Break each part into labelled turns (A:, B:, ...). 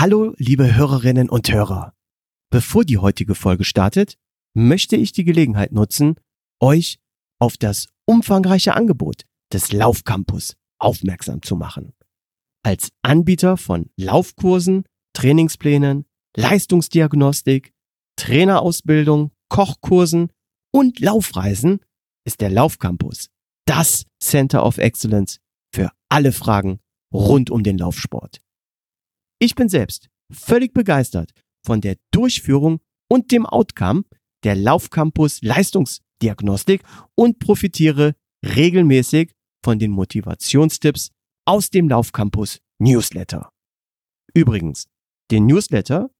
A: Hallo, liebe Hörerinnen und Hörer. Bevor die heutige Folge startet, möchte ich die Gelegenheit nutzen, euch auf das umfangreiche Angebot des Laufcampus aufmerksam zu machen. Als Anbieter von Laufkursen, Trainingsplänen, Leistungsdiagnostik, Trainerausbildung, Kochkursen und Laufreisen ist der Laufcampus das Center of Excellence für alle Fragen rund um den Laufsport. Ich bin selbst völlig begeistert von der Durchführung und dem Outcome der Laufcampus Leistungsdiagnostik und profitiere regelmäßig von den Motivationstipps aus dem Laufcampus Newsletter. Übrigens, den Newsletter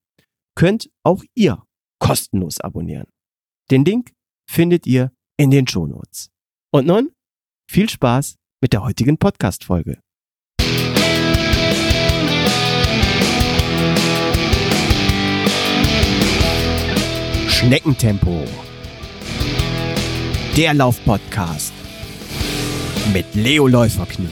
A: könnt auch ihr kostenlos abonnieren. Den Link findet ihr in den Shownotes. Und nun viel Spaß mit der heutigen Podcast-Folge. Schneckentempo. Der Laufpodcast mit Leo Läuferknie.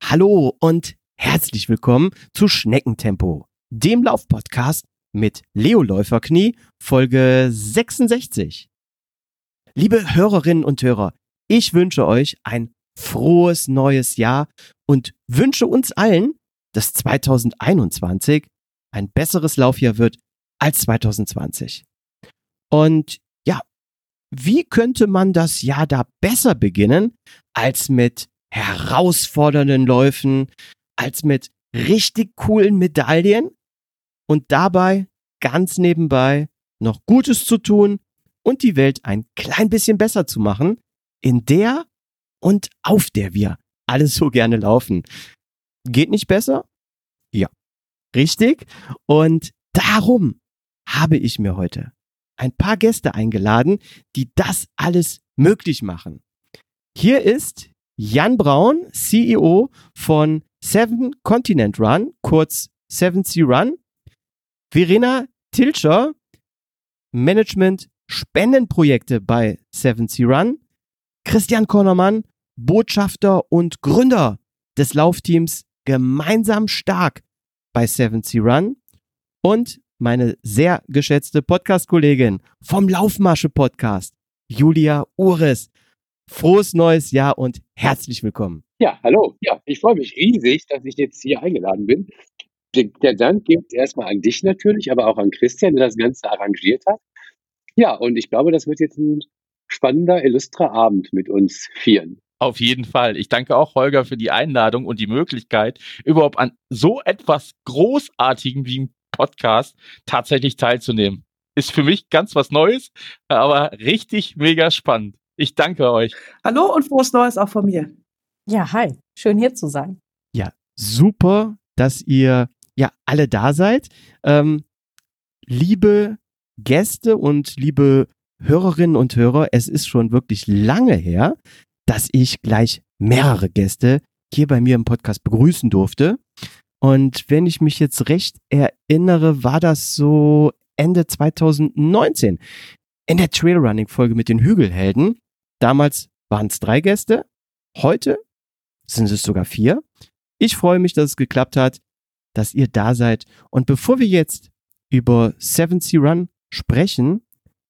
A: Hallo und Herzlich willkommen zu Schneckentempo, dem Laufpodcast mit Leo Läuferknie, Folge 66. Liebe Hörerinnen und Hörer, ich wünsche euch ein frohes neues Jahr und wünsche uns allen, dass 2021 ein besseres Laufjahr wird als 2020. Und ja, wie könnte man das Jahr da besser beginnen als mit herausfordernden Läufen, als mit richtig coolen Medaillen und dabei ganz nebenbei noch Gutes zu tun und die Welt ein klein bisschen besser zu machen, in der und auf der wir alles so gerne laufen. Geht nicht besser? Ja, richtig. Und darum habe ich mir heute ein paar Gäste eingeladen, die das alles möglich machen. Hier ist Jan Braun, CEO von Seven Continent Run, kurz 7C Run. Verena Tilscher, Management Spendenprojekte bei 7C Run. Christian Kornermann, Botschafter und Gründer des Laufteams Gemeinsam Stark bei 7C Run. Und meine sehr geschätzte Podcast-Kollegin vom Laufmasche-Podcast, Julia Ures. Frohes neues Jahr und herzlich willkommen.
B: Ja, hallo. Ja, ich freue mich riesig, dass ich jetzt hier eingeladen bin. Der Dank geht erstmal an dich natürlich, aber auch an Christian, der das Ganze arrangiert hat. Ja, und ich glaube, das wird jetzt ein spannender, illustrer Abend mit uns vieren.
C: Auf jeden Fall. Ich danke auch Holger für die Einladung und die Möglichkeit, überhaupt an so etwas Großartigem wie einem Podcast tatsächlich teilzunehmen. Ist für mich ganz was Neues, aber richtig mega spannend. Ich danke euch.
D: Hallo und frohes Neues auch von mir.
E: Ja, hi. Schön hier zu sein.
A: Ja, super, dass ihr ja alle da seid. Ähm, liebe Gäste und liebe Hörerinnen und Hörer, es ist schon wirklich lange her, dass ich gleich mehrere Gäste hier bei mir im Podcast begrüßen durfte. Und wenn ich mich jetzt recht erinnere, war das so Ende 2019 in der Trailrunning-Folge mit den Hügelhelden. Damals waren es drei Gäste. Heute sind es sogar vier. Ich freue mich, dass es geklappt hat, dass ihr da seid. Und bevor wir jetzt über 7C Run sprechen,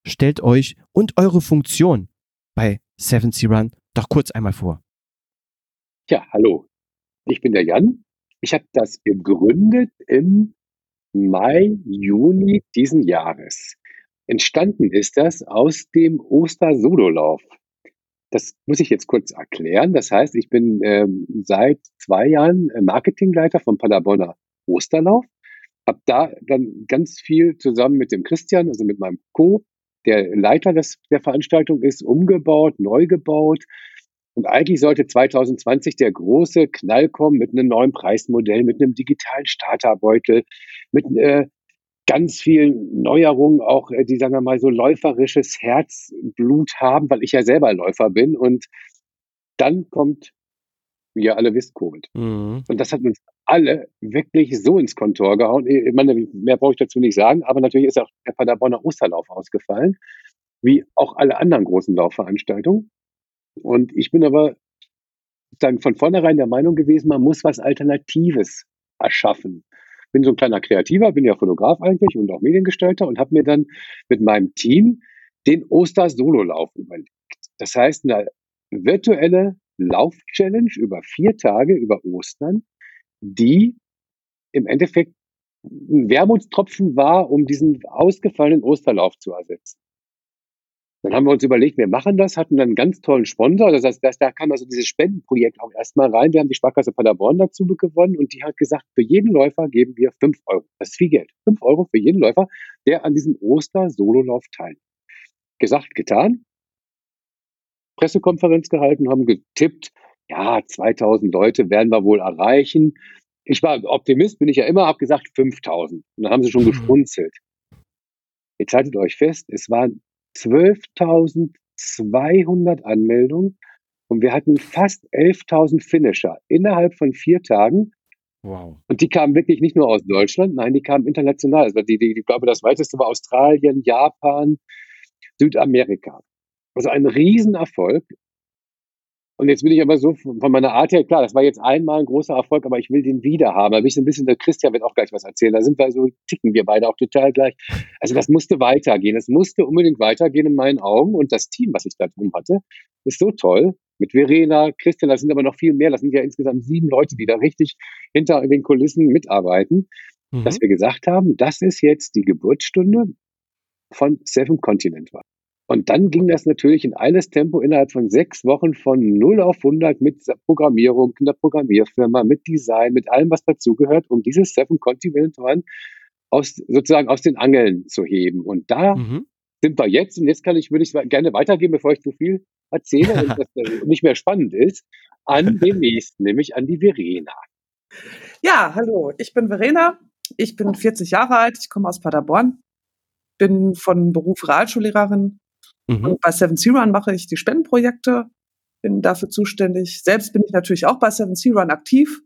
A: stellt euch und eure Funktion bei 7C Run doch kurz einmal vor.
B: Ja, hallo. Ich bin der Jan. Ich habe das gegründet im Mai, Juni diesen Jahres. Entstanden ist das aus dem Oster-Sololauf. Das muss ich jetzt kurz erklären. Das heißt, ich bin ähm, seit zwei Jahren äh, Marketingleiter vom Paderborner Osterlauf. Hab da dann ganz viel zusammen mit dem Christian, also mit meinem Co., der Leiter des, der Veranstaltung ist, umgebaut, neu gebaut. Und eigentlich sollte 2020 der große Knall kommen mit einem neuen Preismodell, mit einem digitalen Starterbeutel, mit äh, ganz vielen Neuerungen auch, äh, die, sagen wir mal, so läuferisches Herzblut haben, weil ich ja selber Läufer bin. Und dann kommt, wie ihr alle wisst, Covid. Mhm. Und das hat uns alle wirklich so ins Kontor gehauen. Ich meine, mehr brauche ich dazu nicht sagen, aber natürlich ist auch der Paderborner Osterlauf ausgefallen. wie auch alle anderen großen Laufveranstaltungen. Und ich bin aber dann von vornherein der Meinung gewesen, man muss was Alternatives erschaffen. Bin so ein kleiner Kreativer, bin ja Fotograf eigentlich und auch Mediengestalter und habe mir dann mit meinem Team den Oster-Sololauf überlegt. Das heißt, eine virtuelle Lauf-Challenge über vier Tage über Ostern, die im Endeffekt ein Wermutstropfen war, um diesen ausgefallenen Osterlauf zu ersetzen. Dann haben wir uns überlegt, wir machen das, hatten dann einen ganz tollen Sponsor. Das heißt, da kam also dieses Spendenprojekt auch erstmal rein. Wir haben die Sparkasse Paderborn dazu gewonnen und die hat gesagt, für jeden Läufer geben wir fünf Euro. Das ist viel Geld. Fünf Euro für jeden Läufer, der an diesem Oster-Sololauf teilnimmt. Gesagt, getan. Pressekonferenz gehalten, haben getippt, ja, 2000 Leute werden wir wohl erreichen. Ich war Optimist, bin ich ja immer, habe gesagt 5000. Und dann haben sie schon mhm. geschmunzelt. Jetzt haltet euch fest, es waren 12.200 Anmeldungen und wir hatten fast 11.000 Finisher innerhalb von vier Tagen. Wow. Und die kamen wirklich nicht nur aus Deutschland, nein, die kamen international. Also die, die, ich glaube, das weiteste war Australien, Japan, Südamerika. Also ein Riesenerfolg. Und jetzt bin ich aber so von meiner Art her, klar, das war jetzt einmal ein großer Erfolg, aber ich will den wieder haben. Da bin ich so ein bisschen, der Christian wird auch gleich was erzählen. Da sind wir so, ticken wir beide auch total gleich. Also das musste weitergehen. Es musste unbedingt weitergehen in meinen Augen. Und das Team, was ich da drum hatte, ist so toll. Mit Verena, Christian, das sind aber noch viel mehr. Das sind ja insgesamt sieben Leute, die da richtig hinter den Kulissen mitarbeiten. Mhm. Dass wir gesagt haben, das ist jetzt die Geburtsstunde von Seven Continent war. Und dann ging das natürlich in eines Tempo innerhalb von sechs Wochen von 0 auf 100 mit Programmierung, in der Programmierfirma, mit Design, mit allem, was dazugehört, um dieses Seven Continent Run aus, sozusagen aus den Angeln zu heben. Und da mhm. sind wir jetzt. Und jetzt kann ich, würde ich gerne weitergeben, bevor ich zu viel erzähle und das nicht mehr spannend ist, an den nächsten, nämlich an die Verena.
D: Ja, hallo, ich bin Verena. Ich bin 40 Jahre alt. Ich komme aus Paderborn. Bin von Beruf Realschullehrerin Mhm. bei Seven Sea Run mache ich die Spendenprojekte, bin dafür zuständig. Selbst bin ich natürlich auch bei Seven Sea Run aktiv.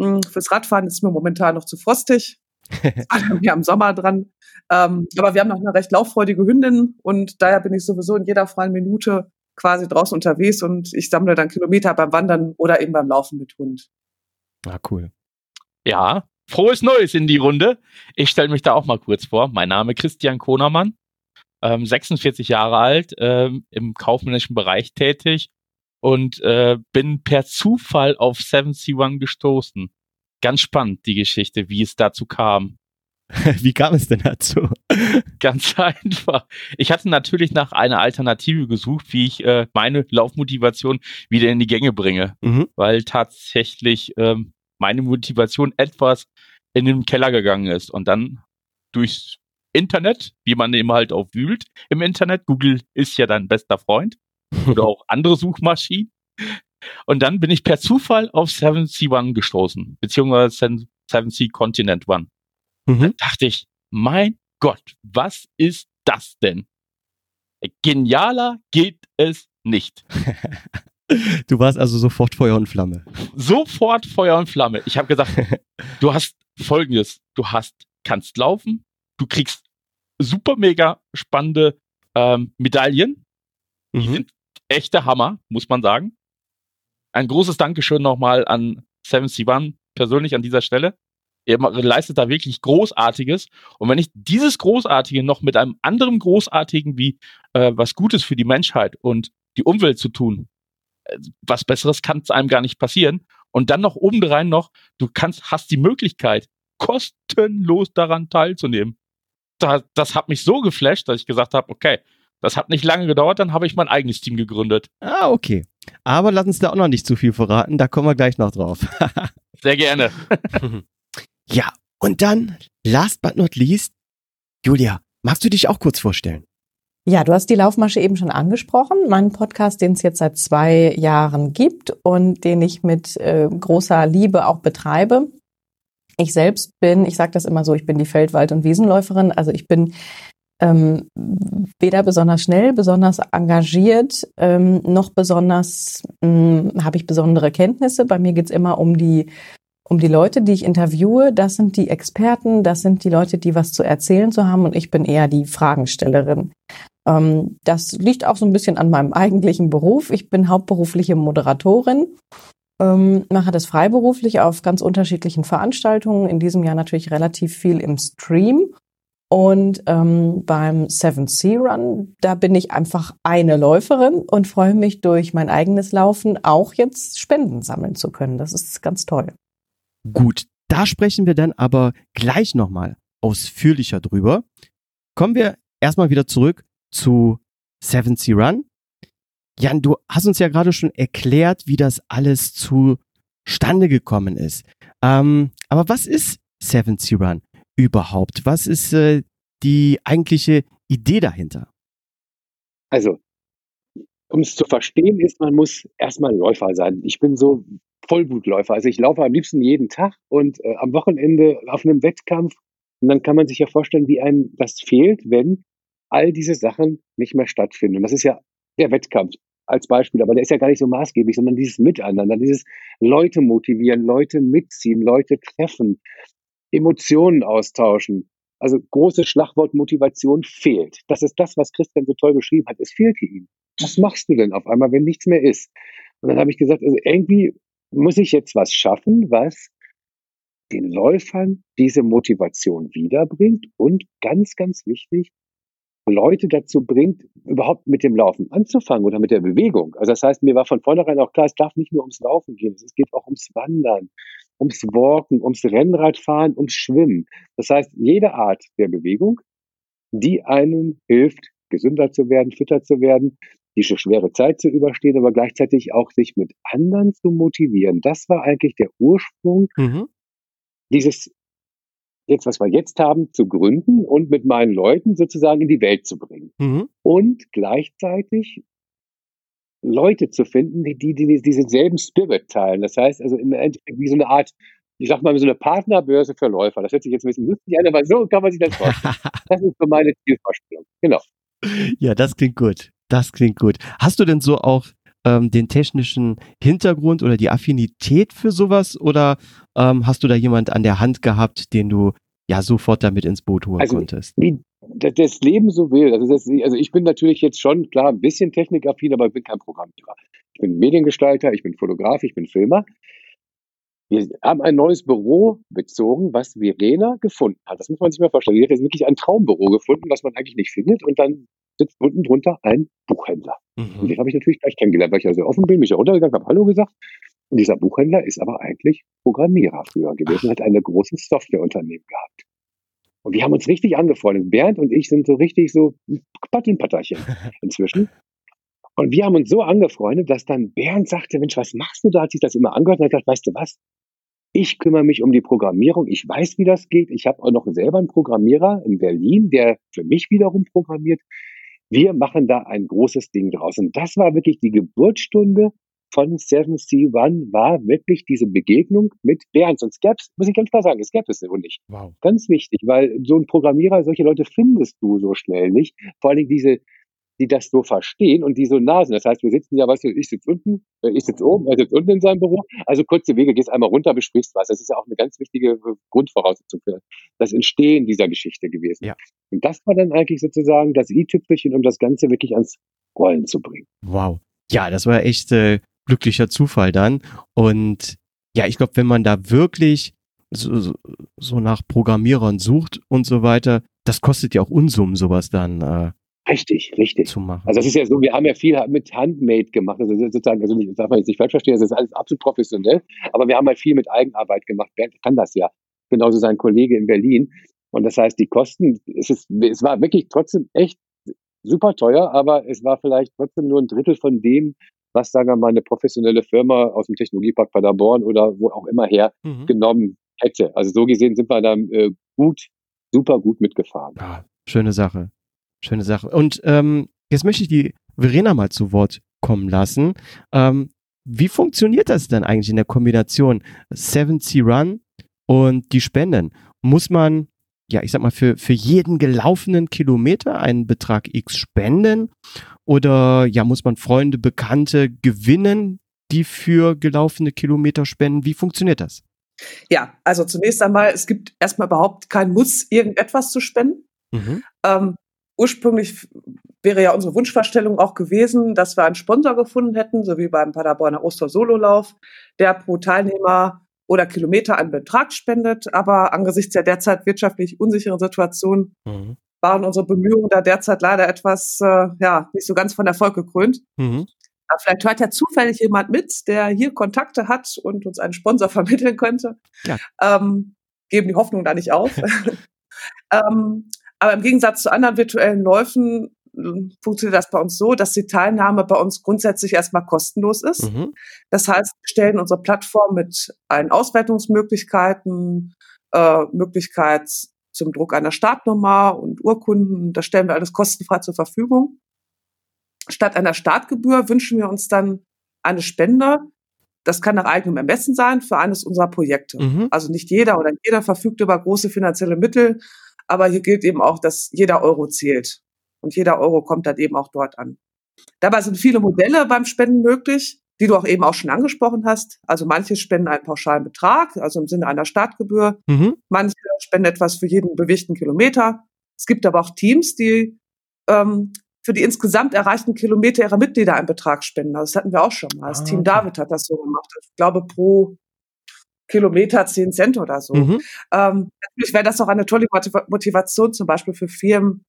D: Hm, fürs Radfahren ist mir momentan noch zu frostig. wir am Sommer dran. Ähm, aber wir haben noch eine recht lauffreudige Hündin und daher bin ich sowieso in jeder freien Minute quasi draußen unterwegs und ich sammle dann Kilometer beim Wandern oder eben beim Laufen mit Hund.
C: Ah, cool. Ja, frohes Neues in die Runde. Ich stelle mich da auch mal kurz vor. Mein Name Christian Konermann ähm, 46 Jahre alt, ähm, im kaufmännischen Bereich tätig und äh, bin per Zufall auf 7C1 gestoßen. Ganz spannend, die Geschichte, wie es dazu kam.
A: Wie kam es denn dazu?
C: Ganz einfach. Ich hatte natürlich nach einer Alternative gesucht, wie ich äh, meine Laufmotivation wieder in die Gänge bringe, mhm. weil tatsächlich ähm, meine Motivation etwas in den Keller gegangen ist. Und dann durch Internet, wie man eben halt auch wühlt im Internet. Google ist ja dein bester Freund oder auch andere Suchmaschinen. Und dann bin ich per Zufall auf 7C1 gestoßen, beziehungsweise 7C Continent One. Mhm. Dann dachte ich, mein Gott, was ist das denn? Genialer geht es nicht.
A: Du warst also sofort Feuer und Flamme.
C: Sofort Feuer und Flamme. Ich habe gesagt, du hast folgendes, du hast kannst laufen, du kriegst super mega spannende ähm, Medaillen. Die mhm. sind echter Hammer, muss man sagen. Ein großes Dankeschön nochmal an 71 persönlich an dieser Stelle. Er leistet da wirklich Großartiges. Und wenn ich dieses Großartige noch mit einem anderen Großartigen wie äh, was Gutes für die Menschheit und die Umwelt zu tun, äh, was Besseres kann es einem gar nicht passieren. Und dann noch obendrein noch, du kannst, hast die Möglichkeit, kostenlos daran teilzunehmen da, das hat mich so geflasht, dass ich gesagt habe, okay, das hat nicht lange gedauert, dann habe ich mein eigenes Team gegründet.
A: Ah, okay. Aber lass uns da auch noch nicht zu viel verraten, da kommen wir gleich noch drauf.
C: Sehr gerne.
A: ja, und dann, last but not least, Julia, magst du dich auch kurz vorstellen?
E: Ja, du hast die Laufmasche eben schon angesprochen. Mein Podcast, den es jetzt seit zwei Jahren gibt und den ich mit äh, großer Liebe auch betreibe. Ich selbst bin, ich sage das immer so, ich bin die Feld-, Wald- und Wiesenläuferin. Also ich bin ähm, weder besonders schnell, besonders engagiert, ähm, noch besonders hm, habe ich besondere Kenntnisse. Bei mir geht's immer um die um die Leute, die ich interviewe. Das sind die Experten, das sind die Leute, die was zu erzählen zu haben und ich bin eher die Fragenstellerin. Ähm, das liegt auch so ein bisschen an meinem eigentlichen Beruf. Ich bin hauptberufliche Moderatorin, ähm, mache das freiberuflich auf ganz unterschiedlichen Veranstaltungen. In diesem Jahr natürlich relativ viel im Stream. Und ähm, beim Seven Sea Run, da bin ich einfach eine Läuferin und freue mich durch mein eigenes Laufen auch jetzt Spenden sammeln zu können. Das ist ganz toll.
A: Gut, da sprechen wir dann aber gleich nochmal ausführlicher drüber. Kommen wir erstmal wieder zurück zu Seven Sea Run. Jan, du hast uns ja gerade schon erklärt, wie das alles zustande gekommen ist. Ähm, aber was ist Seven Sea Run überhaupt? Was ist äh, die eigentliche Idee dahinter?
B: Also, um es zu verstehen, ist, man muss erstmal Läufer sein. Ich bin so Vollblutläufer. Also ich laufe am liebsten jeden Tag und äh, am Wochenende auf einem Wettkampf. Und dann kann man sich ja vorstellen, wie einem das fehlt, wenn all diese Sachen nicht mehr stattfinden. Und das ist ja der Wettkampf als Beispiel, aber der ist ja gar nicht so maßgeblich, sondern dieses Miteinander, dieses Leute motivieren, Leute mitziehen, Leute treffen, Emotionen austauschen. Also großes Schlagwort Motivation fehlt. Das ist das, was Christian so toll beschrieben hat. Es fehlte ihm. Was machst du denn auf einmal, wenn nichts mehr ist? Und dann habe ich gesagt, also irgendwie muss ich jetzt was schaffen, was den Läufern diese Motivation wiederbringt und ganz, ganz wichtig, Leute dazu bringt, überhaupt mit dem Laufen anzufangen oder mit der Bewegung. Also das heißt, mir war von vornherein auch klar, es darf nicht nur ums Laufen gehen, es geht auch ums Wandern, ums Walken, ums Rennradfahren, ums Schwimmen. Das heißt, jede Art der Bewegung, die einem hilft, gesünder zu werden, fitter zu werden, diese schwere Zeit zu überstehen, aber gleichzeitig auch sich mit anderen zu motivieren. Das war eigentlich der Ursprung mhm. dieses jetzt, was wir jetzt haben, zu gründen und mit meinen Leuten sozusagen in die Welt zu bringen. Mhm. Und gleichzeitig Leute zu finden, die, die, die diesen selben Spirit teilen. Das heißt also im Endeffekt wie so eine Art, ich sag mal, so eine Partnerbörse für Läufer. Das hört sich jetzt ein bisschen lustig an, aber so kann man sich das vorstellen. das ist so meine Zielvorstellung. Genau.
A: Ja, das klingt gut. Das klingt gut. Hast du denn so auch ähm, den technischen Hintergrund oder die Affinität für sowas oder ähm, hast du da jemand an der Hand gehabt, den du ja sofort damit ins Boot holen
B: also,
A: konntest?
B: Wie das Leben so will. Also, das, also ich bin natürlich jetzt schon klar ein bisschen technikaffin, aber ich bin kein Programmierer. Ich bin Mediengestalter, ich bin Fotograf, ich bin Filmer. Wir haben ein neues Büro bezogen, was Verena gefunden hat. Das muss man sich mal vorstellen. Sie hat jetzt wirklich ein Traumbüro gefunden, was man eigentlich nicht findet. Und dann sitzt unten drunter ein Buchhändler. Mhm. Und den habe ich natürlich gleich kennengelernt, weil ich ja sehr offen bin, mich ja runtergegangen habe, Hallo gesagt. Und dieser Buchhändler ist aber eigentlich Programmierer früher gewesen, hat eine große Softwareunternehmen gehabt. Und wir haben uns richtig angefreundet. Bernd und ich sind so richtig so Patinpatterchen inzwischen. Und wir haben uns so angefreundet, dass dann Bernd sagte, Mensch, was machst du da? Hat sich das immer angehört und hat gesagt, weißt du was? Ich kümmere mich um die Programmierung. Ich weiß, wie das geht. Ich habe auch noch selber einen Programmierer in Berlin, der für mich wiederum programmiert. Wir machen da ein großes Ding draus. Und das war wirklich die Geburtsstunde von Seven Sea One, war wirklich diese Begegnung mit Bernd. Sonst gäbe es, muss ich ganz klar sagen, es gäbe es so nicht. Wow. Ganz wichtig, weil so ein Programmierer, solche Leute findest du so schnell nicht. Vor allen Dingen diese, die das so verstehen und die so nah sind. Das heißt, wir sitzen ja, weißt du, ich sitze unten, äh, ich sitze oben, er sitzt unten in seinem Büro. Also kurze Wege, gehst einmal runter, besprichst was. Das ist ja auch eine ganz wichtige äh, Grundvoraussetzung für das Entstehen dieser Geschichte gewesen. Ja. Und das war dann eigentlich sozusagen das i-Tüpfelchen, um das Ganze wirklich ans Rollen zu bringen.
A: Wow. Ja, das war echt äh, glücklicher Zufall dann. Und ja, ich glaube, wenn man da wirklich so, so nach Programmierern sucht und so weiter, das kostet ja auch Unsummen, sowas dann. Äh,
B: Richtig, richtig. Zu machen. Also das ist ja so, wir haben ja viel mit Handmade gemacht. Also sozusagen, also nicht, darf man jetzt nicht falsch verstehen, das ist alles absolut professionell, aber wir haben halt viel mit Eigenarbeit gemacht. Bernd kann das ja. Genauso sein Kollege in Berlin. Und das heißt, die Kosten, es, ist, es war wirklich trotzdem echt super teuer, aber es war vielleicht trotzdem nur ein Drittel von dem, was, sagen wir mal, eine professionelle Firma aus dem Technologiepark Paderborn oder wo auch immer her mhm. genommen hätte. Also so gesehen sind wir dann äh, gut, super gut mitgefahren.
A: Ja, schöne Sache. Schöne Sache. Und ähm, jetzt möchte ich die Verena mal zu Wort kommen lassen. Ähm, wie funktioniert das denn eigentlich in der Kombination 7C Run und die Spenden? Muss man, ja, ich sag mal, für, für jeden gelaufenen Kilometer einen Betrag X spenden? Oder ja, muss man Freunde, Bekannte gewinnen, die für gelaufene Kilometer spenden? Wie funktioniert das?
D: Ja, also zunächst einmal, es gibt erstmal überhaupt kein Muss, irgendetwas zu spenden. Mhm. Ähm, ursprünglich wäre ja unsere Wunschvorstellung auch gewesen, dass wir einen Sponsor gefunden hätten, so wie beim Paderborner Oster-Sololauf, der pro Teilnehmer oder Kilometer einen Betrag spendet. Aber angesichts der derzeit wirtschaftlich unsicheren Situation mhm. waren unsere Bemühungen da derzeit leider etwas, äh, ja, nicht so ganz von Erfolg gekrönt. Mhm. Aber vielleicht hört ja zufällig jemand mit, der hier Kontakte hat und uns einen Sponsor vermitteln könnte. Ja. Ähm, geben die Hoffnung da nicht auf. ähm, aber im Gegensatz zu anderen virtuellen Läufen hm, funktioniert das bei uns so, dass die Teilnahme bei uns grundsätzlich erstmal kostenlos ist. Mhm. Das heißt, wir stellen unsere Plattform mit allen Auswertungsmöglichkeiten, äh, Möglichkeit zum Druck einer Startnummer und Urkunden, das stellen wir alles kostenfrei zur Verfügung. Statt einer Startgebühr wünschen wir uns dann eine Spende. Das kann nach eigenem Ermessen sein für eines unserer Projekte. Mhm. Also nicht jeder oder jeder verfügt über große finanzielle Mittel, aber hier gilt eben auch, dass jeder Euro zählt. Und jeder Euro kommt dann eben auch dort an. Dabei sind viele Modelle beim Spenden möglich, die du auch eben auch schon angesprochen hast. Also manche spenden einen pauschalen Betrag, also im Sinne einer Startgebühr. Mhm. Manche spenden etwas für jeden bewegten Kilometer. Es gibt aber auch Teams, die ähm, für die insgesamt erreichten Kilometer ihrer Mitglieder einen Betrag spenden. Also das hatten wir auch schon mal. Das ah, Team okay. David hat das so gemacht. Ich glaube, pro Kilometer 10 Cent oder so. Mhm. Ähm, natürlich wäre das auch eine tolle Motivation zum Beispiel für Firmen,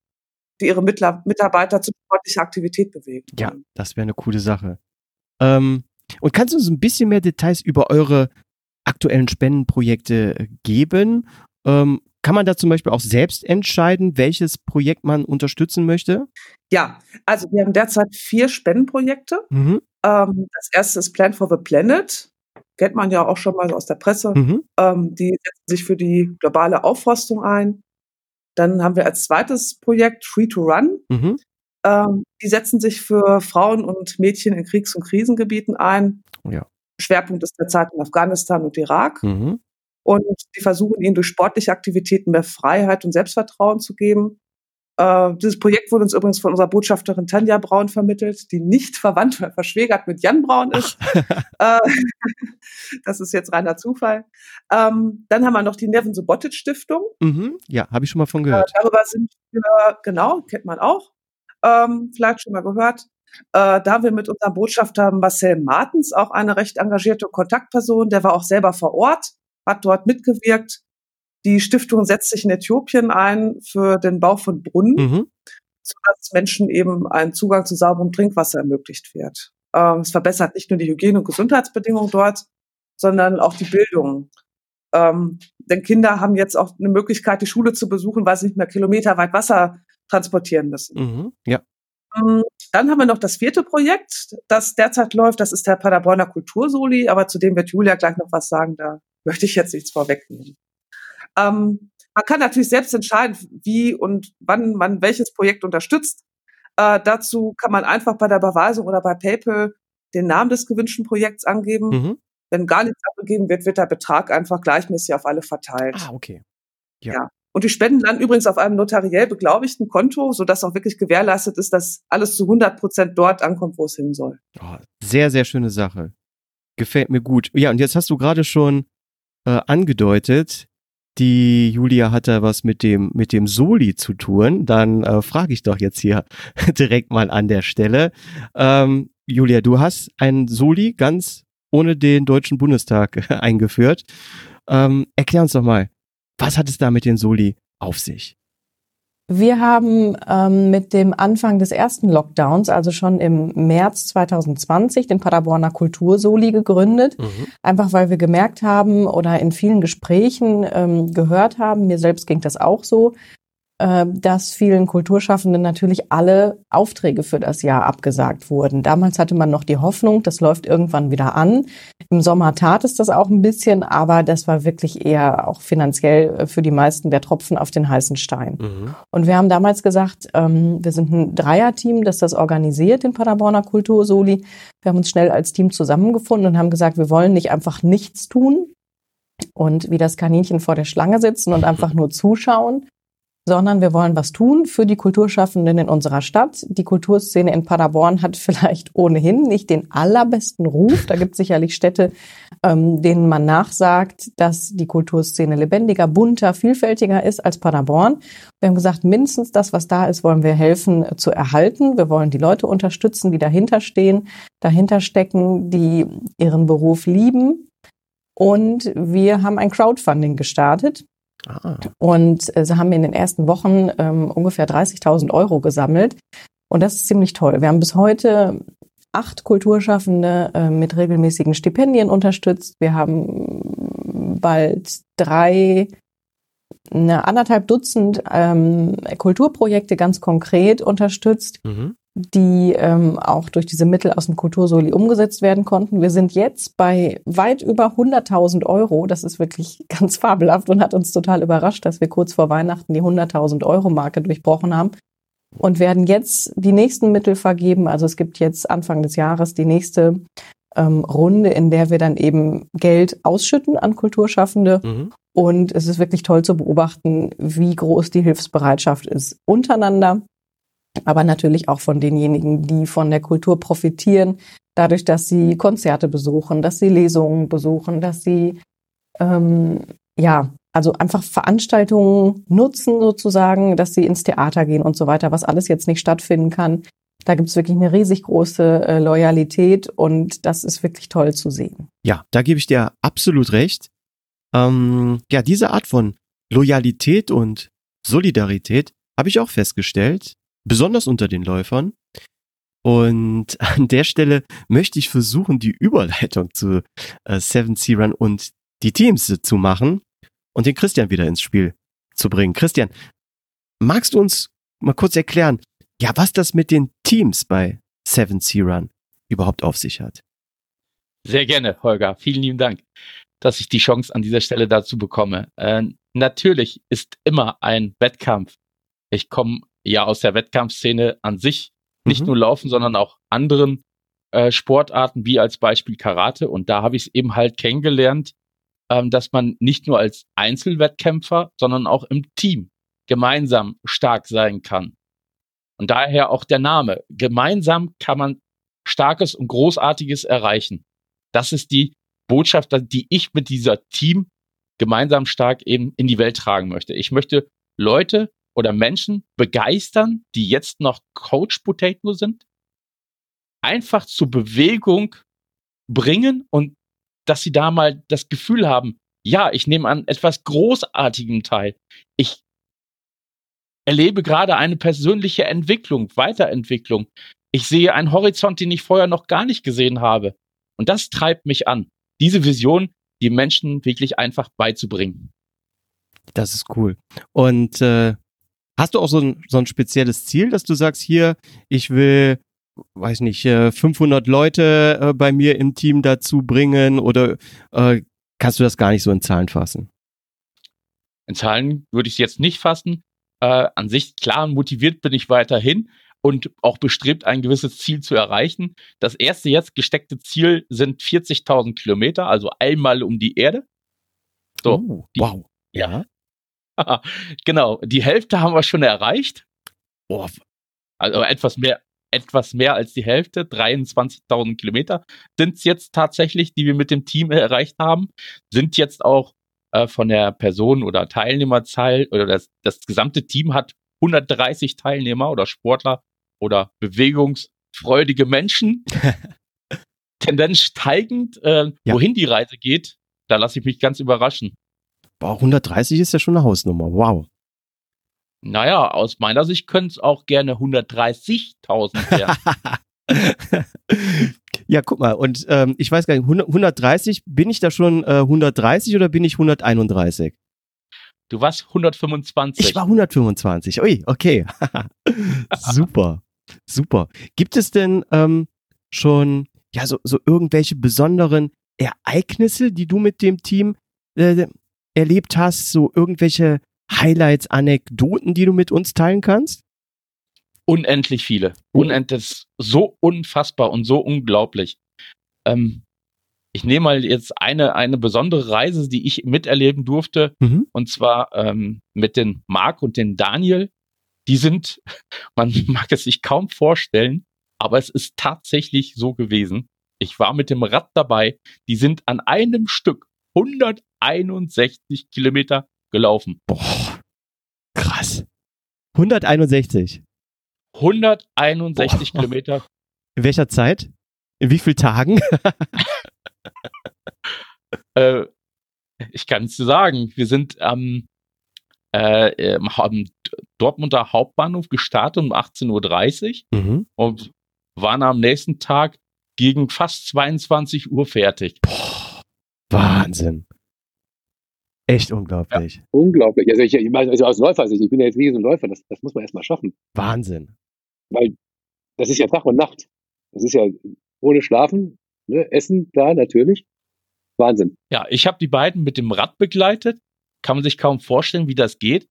D: die ihre Mitarbeiter zu sportlicher Aktivität bewegen.
A: Ja, das wäre eine coole Sache. Ähm, und kannst du uns ein bisschen mehr Details über eure aktuellen Spendenprojekte äh, geben? Ähm, kann man da zum Beispiel auch selbst entscheiden, welches Projekt man unterstützen möchte?
D: Ja, also wir haben derzeit vier Spendenprojekte. Mhm. Ähm, das erste ist Plan for the Planet kennt man ja auch schon mal aus der Presse. Mhm. Ähm, die setzen sich für die globale Aufforstung ein. Dann haben wir als zweites Projekt Free to Run. Mhm. Ähm, die setzen sich für Frauen und Mädchen in Kriegs- und Krisengebieten ein. Ja. Schwerpunkt ist derzeit in Afghanistan und Irak. Mhm. Und die versuchen ihnen durch sportliche Aktivitäten mehr Freiheit und Selbstvertrauen zu geben. Äh, dieses Projekt wurde uns übrigens von unserer Botschafterin Tanja Braun vermittelt, die nicht verwandt oder verschwägert mit Jan Braun ist. äh, das ist jetzt reiner Zufall. Ähm, dann haben wir noch die Nevin Subotic Stiftung.
A: Mhm, ja, habe ich schon mal von gehört.
D: Äh, darüber sind wir, genau, kennt man auch, ähm, vielleicht schon mal gehört. Äh, da haben wir mit unserem Botschafter Marcel Martens auch eine recht engagierte Kontaktperson, der war auch selber vor Ort, hat dort mitgewirkt die Stiftung setzt sich in Äthiopien ein für den Bau von Brunnen, mhm. sodass Menschen eben einen Zugang zu sauberem Trinkwasser ermöglicht wird. Ähm, es verbessert nicht nur die Hygiene- und Gesundheitsbedingungen dort, sondern auch die Bildung. Ähm, denn Kinder haben jetzt auch eine Möglichkeit, die Schule zu besuchen, weil sie nicht mehr kilometerweit Wasser transportieren müssen. Mhm, ja. Ähm, dann haben wir noch das vierte Projekt, das derzeit läuft. Das ist der Paderborner Kultursoli, aber zu dem wird Julia gleich noch was sagen. Da möchte ich jetzt nichts vorwegnehmen. Ähm, man kann natürlich selbst entscheiden, wie und wann man welches Projekt unterstützt. Äh, dazu kann man einfach bei der Überweisung oder bei PayPal den Namen des gewünschten Projekts angeben. Mhm. Wenn gar nichts abgegeben wird, wird der Betrag einfach gleichmäßig auf alle verteilt.
A: Ah, okay.
D: Ja. ja. Und die Spenden landen übrigens auf einem notariell beglaubigten Konto, sodass auch wirklich gewährleistet ist, dass alles zu 100 Prozent dort ankommt, wo es hin soll.
A: Oh, sehr, sehr schöne Sache. Gefällt mir gut. Ja, und jetzt hast du gerade schon äh, angedeutet, die Julia hat da was mit dem, mit dem Soli zu tun, dann äh, frage ich doch jetzt hier direkt mal an der Stelle. Ähm, Julia, du hast ein Soli ganz ohne den Deutschen Bundestag eingeführt. Ähm, erklär uns doch mal, was hat es da mit den Soli auf sich?
E: Wir haben ähm, mit dem Anfang des ersten Lockdowns, also schon im März 2020, den Paderborner Kultursoli gegründet. Mhm. Einfach weil wir gemerkt haben oder in vielen Gesprächen ähm, gehört haben, mir selbst ging das auch so, dass vielen Kulturschaffenden natürlich alle Aufträge für das Jahr abgesagt wurden. Damals hatte man noch die Hoffnung, das läuft irgendwann wieder an. Im Sommer tat es das auch ein bisschen, aber das war wirklich eher auch finanziell äh, für die meisten der Tropfen auf den heißen Stein. Mhm. Und wir haben damals gesagt, ähm, wir sind ein Dreierteam, das das organisiert, den Paderborner Kultursoli. Wir haben uns schnell als Team zusammengefunden und haben gesagt, wir wollen nicht einfach nichts tun, und wie das Kaninchen vor der Schlange sitzen und einfach nur zuschauen, sondern wir wollen was tun für die Kulturschaffenden in unserer Stadt. Die Kulturszene in Paderborn hat vielleicht ohnehin nicht den allerbesten Ruf. Da gibt es sicherlich Städte, ähm, denen man nachsagt, dass die Kulturszene lebendiger, bunter, vielfältiger ist als Paderborn. Wir haben gesagt, mindestens das, was da ist, wollen wir helfen zu erhalten. Wir wollen die Leute unterstützen, die dahinter stehen, dahinter stecken, die ihren Beruf lieben. Und wir haben ein Crowdfunding gestartet Ah. Und äh, sie haben in den ersten Wochen ähm, ungefähr 30.000 Euro gesammelt. Und das ist ziemlich toll. Wir haben bis heute acht Kulturschaffende äh, mit regelmäßigen Stipendien unterstützt. Wir haben bald drei, eine anderthalb Dutzend ähm, Kulturprojekte ganz konkret unterstützt. Mhm die ähm, auch durch diese Mittel aus dem Kultursoli umgesetzt werden konnten. Wir sind jetzt bei weit über 100.000 Euro. Das ist wirklich ganz fabelhaft und hat uns total überrascht, dass wir kurz vor Weihnachten die 100.000 Euro Marke durchbrochen haben und werden jetzt die nächsten Mittel vergeben. Also es gibt jetzt Anfang des Jahres die nächste ähm, Runde, in der wir dann eben Geld ausschütten an Kulturschaffende. Mhm. Und es ist wirklich toll zu beobachten, wie groß die Hilfsbereitschaft ist untereinander aber natürlich auch von denjenigen, die von der Kultur profitieren, dadurch, dass sie Konzerte besuchen, dass sie Lesungen besuchen, dass sie ähm, ja also einfach Veranstaltungen nutzen sozusagen, dass sie ins Theater gehen und so weiter, was alles jetzt nicht stattfinden kann. Da gibt es wirklich eine riesig große äh, Loyalität und das ist wirklich toll zu sehen.
A: Ja, da gebe ich dir absolut recht. Ähm, ja, diese Art von Loyalität und Solidarität habe ich auch festgestellt besonders unter den Läufern. Und an der Stelle möchte ich versuchen, die Überleitung zu äh, Seven Sea Run und die Teams zu machen und den Christian wieder ins Spiel zu bringen. Christian, magst du uns mal kurz erklären, ja, was das mit den Teams bei Seven Sea Run überhaupt auf sich hat?
C: Sehr gerne, Holger. Vielen lieben Dank, dass ich die Chance an dieser Stelle dazu bekomme. Äh, natürlich ist immer ein Wettkampf. Ich komme ja aus der Wettkampfszene an sich, nicht mhm. nur Laufen, sondern auch anderen äh, Sportarten, wie als Beispiel Karate. Und da habe ich es eben halt kennengelernt, ähm, dass man nicht nur als Einzelwettkämpfer, sondern auch im Team gemeinsam stark sein kann. Und daher auch der Name. Gemeinsam kann man Starkes und Großartiges erreichen. Das ist die Botschaft, die ich mit dieser Team gemeinsam stark eben in die Welt tragen möchte. Ich möchte Leute oder Menschen begeistern, die jetzt noch Coach Potato sind, einfach zur Bewegung bringen und dass sie da mal das Gefühl haben, ja, ich nehme an etwas Großartigem teil. Ich erlebe gerade eine persönliche Entwicklung, Weiterentwicklung. Ich sehe einen Horizont, den ich vorher noch gar nicht gesehen habe. Und das treibt mich an, diese Vision die Menschen wirklich einfach beizubringen.
A: Das ist cool. Und äh, Hast du auch so ein, so ein spezielles Ziel, dass du sagst, hier, ich will, weiß nicht, 500 äh, Leute äh, bei mir im Team dazu bringen oder äh, kannst du das gar nicht so in Zahlen fassen?
C: In Zahlen würde ich es jetzt nicht fassen. Äh, an sich klar motiviert bin ich weiterhin und auch bestrebt, ein gewisses Ziel zu erreichen. Das erste jetzt gesteckte Ziel sind 40.000 Kilometer, also einmal um die Erde.
A: So, oh, wow.
C: ja. genau, die Hälfte haben wir schon erreicht. Oh, also etwas mehr, etwas mehr als die Hälfte, 23.000 Kilometer sind es jetzt tatsächlich, die wir mit dem Team erreicht haben. Sind jetzt auch äh, von der Person oder Teilnehmerzahl oder das, das gesamte Team hat 130 Teilnehmer oder Sportler oder bewegungsfreudige Menschen. Tendenz steigend, äh, ja. wohin die Reise geht, da lasse ich mich ganz überraschen.
A: Boah, 130 ist ja schon eine Hausnummer. Wow.
C: Naja, aus meiner Sicht können es auch gerne 130.000 werden.
A: ja, guck mal, und ähm, ich weiß gar nicht, 130, bin ich da schon äh, 130 oder bin ich 131?
C: Du warst 125.
A: Ich war 125. Ui, okay. super, super. Gibt es denn ähm, schon ja so, so irgendwelche besonderen Ereignisse, die du mit dem Team äh, erlebt hast, so irgendwelche Highlights, Anekdoten, die du mit uns teilen kannst?
C: Unendlich viele. Oh. Unendlich, so unfassbar und so unglaublich. Ähm, ich nehme mal jetzt eine, eine besondere Reise, die ich miterleben durfte, mhm. und zwar ähm, mit den Marc und den Daniel. Die sind, man mag es sich kaum vorstellen, aber es ist tatsächlich so gewesen. Ich war mit dem Rad dabei. Die sind an einem Stück 161 Kilometer gelaufen.
A: Boah, krass. 161.
C: 161 Boah. Kilometer.
A: In welcher Zeit? In wie vielen Tagen?
C: äh, ich kann es dir sagen. Wir sind am, äh, am Dortmunder Hauptbahnhof gestartet um 18.30 Uhr mhm. und waren am nächsten Tag gegen fast 22 Uhr fertig.
A: Boah, Wahnsinn. Echt unglaublich.
B: Ja, unglaublich. Also, ich, also aus Läufersicht, ich bin ja jetzt ein Läufer, das, das muss man erstmal schaffen.
A: Wahnsinn.
B: Weil das ist ja Tag und Nacht. Das ist ja ohne Schlafen, ne? Essen, klar, natürlich. Wahnsinn.
C: Ja, ich habe die beiden mit dem Rad begleitet. Kann man sich kaum vorstellen, wie das geht.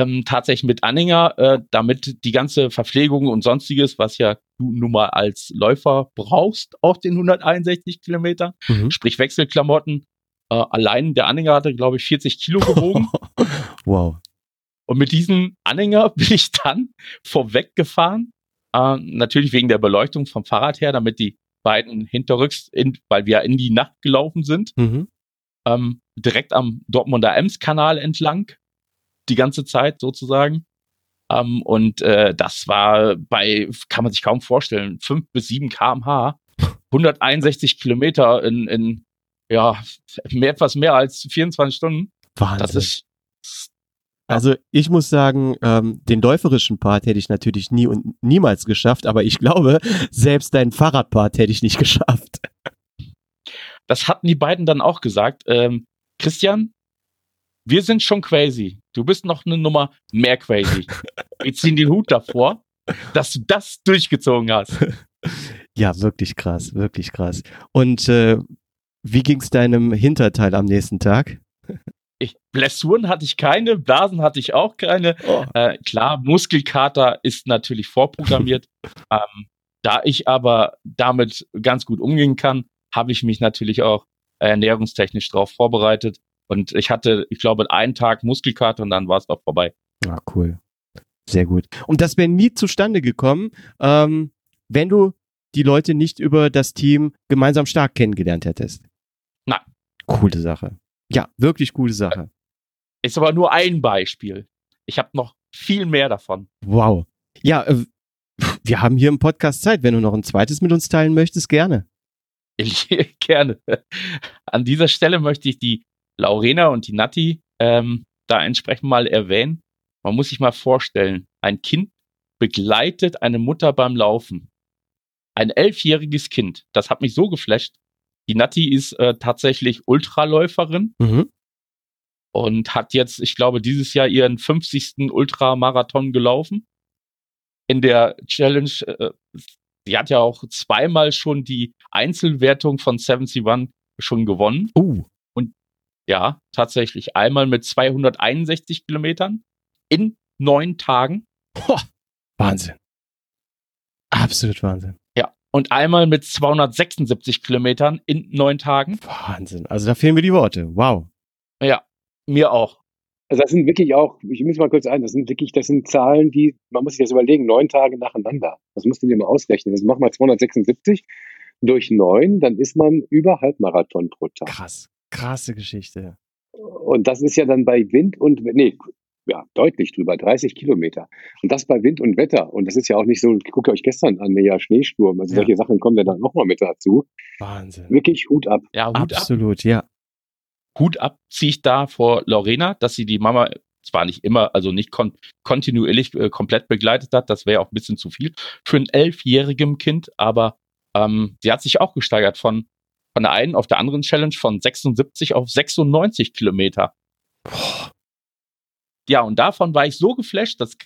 C: Ähm, tatsächlich mit Anhänger, äh, damit die ganze Verpflegung und sonstiges, was ja du nun mal als Läufer brauchst auf den 161 Kilometer, mhm. sprich Wechselklamotten. Äh, allein der Anhänger hatte, glaube ich, 40 Kilo gewogen.
A: wow.
C: Und mit diesem Anhänger bin ich dann vorweg gefahren. Äh, natürlich wegen der Beleuchtung vom Fahrrad her, damit die beiden hinterrücks, in, weil wir in die Nacht gelaufen sind, mhm. ähm, direkt am Dortmunder Ems-Kanal entlang, die ganze Zeit sozusagen. Ähm, und äh, das war bei, kann man sich kaum vorstellen, 5 bis 7 kmh, 161 Kilometer in, in ja, mehr, etwas mehr als 24 Stunden.
A: Wahnsinn. Das ist also ich muss sagen, ähm, den läuferischen Part hätte ich natürlich nie und niemals geschafft, aber ich glaube, selbst deinen Fahrradpart hätte ich nicht geschafft.
C: Das hatten die beiden dann auch gesagt. Ähm, Christian, wir sind schon crazy. Du bist noch eine Nummer mehr crazy. Wir ziehen den Hut davor, dass du das durchgezogen hast.
A: Ja, wirklich krass, wirklich krass. Und äh, wie ging es deinem Hinterteil am nächsten Tag?
C: Ich, Blessuren hatte ich keine, Blasen hatte ich auch keine. Oh. Äh, klar, Muskelkater ist natürlich vorprogrammiert. ähm, da ich aber damit ganz gut umgehen kann, habe ich mich natürlich auch ernährungstechnisch darauf vorbereitet. Und ich hatte, ich glaube, einen Tag Muskelkater und dann war es doch vorbei.
A: Ah, cool. Sehr gut. Und das wäre nie zustande gekommen, ähm, wenn du die Leute nicht über das Team gemeinsam stark kennengelernt hättest.
C: Nein.
A: Coole Sache. Ja, wirklich coole Sache.
C: Ist aber nur ein Beispiel. Ich habe noch viel mehr davon.
A: Wow. Ja, äh, wir haben hier im Podcast Zeit. Wenn du noch ein zweites mit uns teilen möchtest, gerne.
C: Ich, gerne. An dieser Stelle möchte ich die Laurena und die Natti ähm, da entsprechend mal erwähnen. Man muss sich mal vorstellen, ein Kind begleitet eine Mutter beim Laufen. Ein elfjähriges Kind. Das hat mich so geflasht. Die Natti ist äh, tatsächlich Ultraläuferin mhm. und hat jetzt, ich glaube, dieses Jahr ihren 50. Ultramarathon gelaufen. In der Challenge, äh, sie hat ja auch zweimal schon die Einzelwertung von 71 schon gewonnen.
A: Uh.
C: Ja, tatsächlich einmal mit 261 Kilometern in neun Tagen.
A: Boah, Wahnsinn. Absolut Wahnsinn
C: und einmal mit 276 Kilometern in neun Tagen.
A: Wahnsinn. Also da fehlen mir die Worte. Wow.
C: Ja, mir auch.
B: Also das sind wirklich auch, ich muss mal kurz ein, das sind wirklich, das sind Zahlen, die, man muss sich das überlegen, neun Tage nacheinander. Das musst du dir mal ausrechnen. Das machen wir 276 durch neun, dann ist man über Halbmarathon pro Tag.
A: Krass, krasse Geschichte.
B: Und das ist ja dann bei Wind und, nee, ja, deutlich drüber, 30 Kilometer. Und das bei Wind und Wetter. Und das ist ja auch nicht so, guckt euch gestern an, ja, Schneesturm. Also ja. solche Sachen kommen ja dann nochmal mit dazu.
A: Wahnsinn.
B: Wirklich Hut ab.
C: Ja, Hut
A: Absolut, ab. ja.
C: Hut ab ziehe ich da vor Lorena, dass sie die Mama zwar nicht immer, also nicht kon kontinuierlich äh, komplett begleitet hat, das wäre auch ein bisschen zu viel für ein elfjährigen Kind, aber ähm, sie hat sich auch gesteigert von, von der einen auf der anderen Challenge von 76 auf 96 Kilometer. Boah ja, und davon war ich so geflasht, dass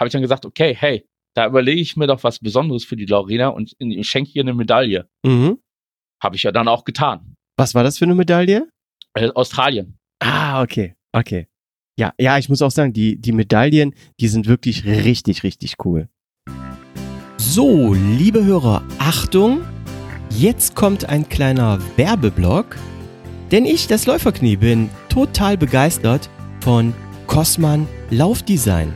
C: habe ich dann gesagt, okay, hey, da überlege ich mir doch was Besonderes für die Laurina und ich schenke ihr eine Medaille. Mhm. Habe ich ja dann auch getan.
A: Was war das für eine Medaille?
C: Äh, Australien.
A: Ah, okay, okay. Ja, ja, ich muss auch sagen, die, die Medaillen, die sind wirklich richtig, richtig cool. So, liebe Hörer, Achtung! Jetzt kommt ein kleiner Werbeblock, denn ich, das Läuferknie, bin total begeistert von Cosman Laufdesign.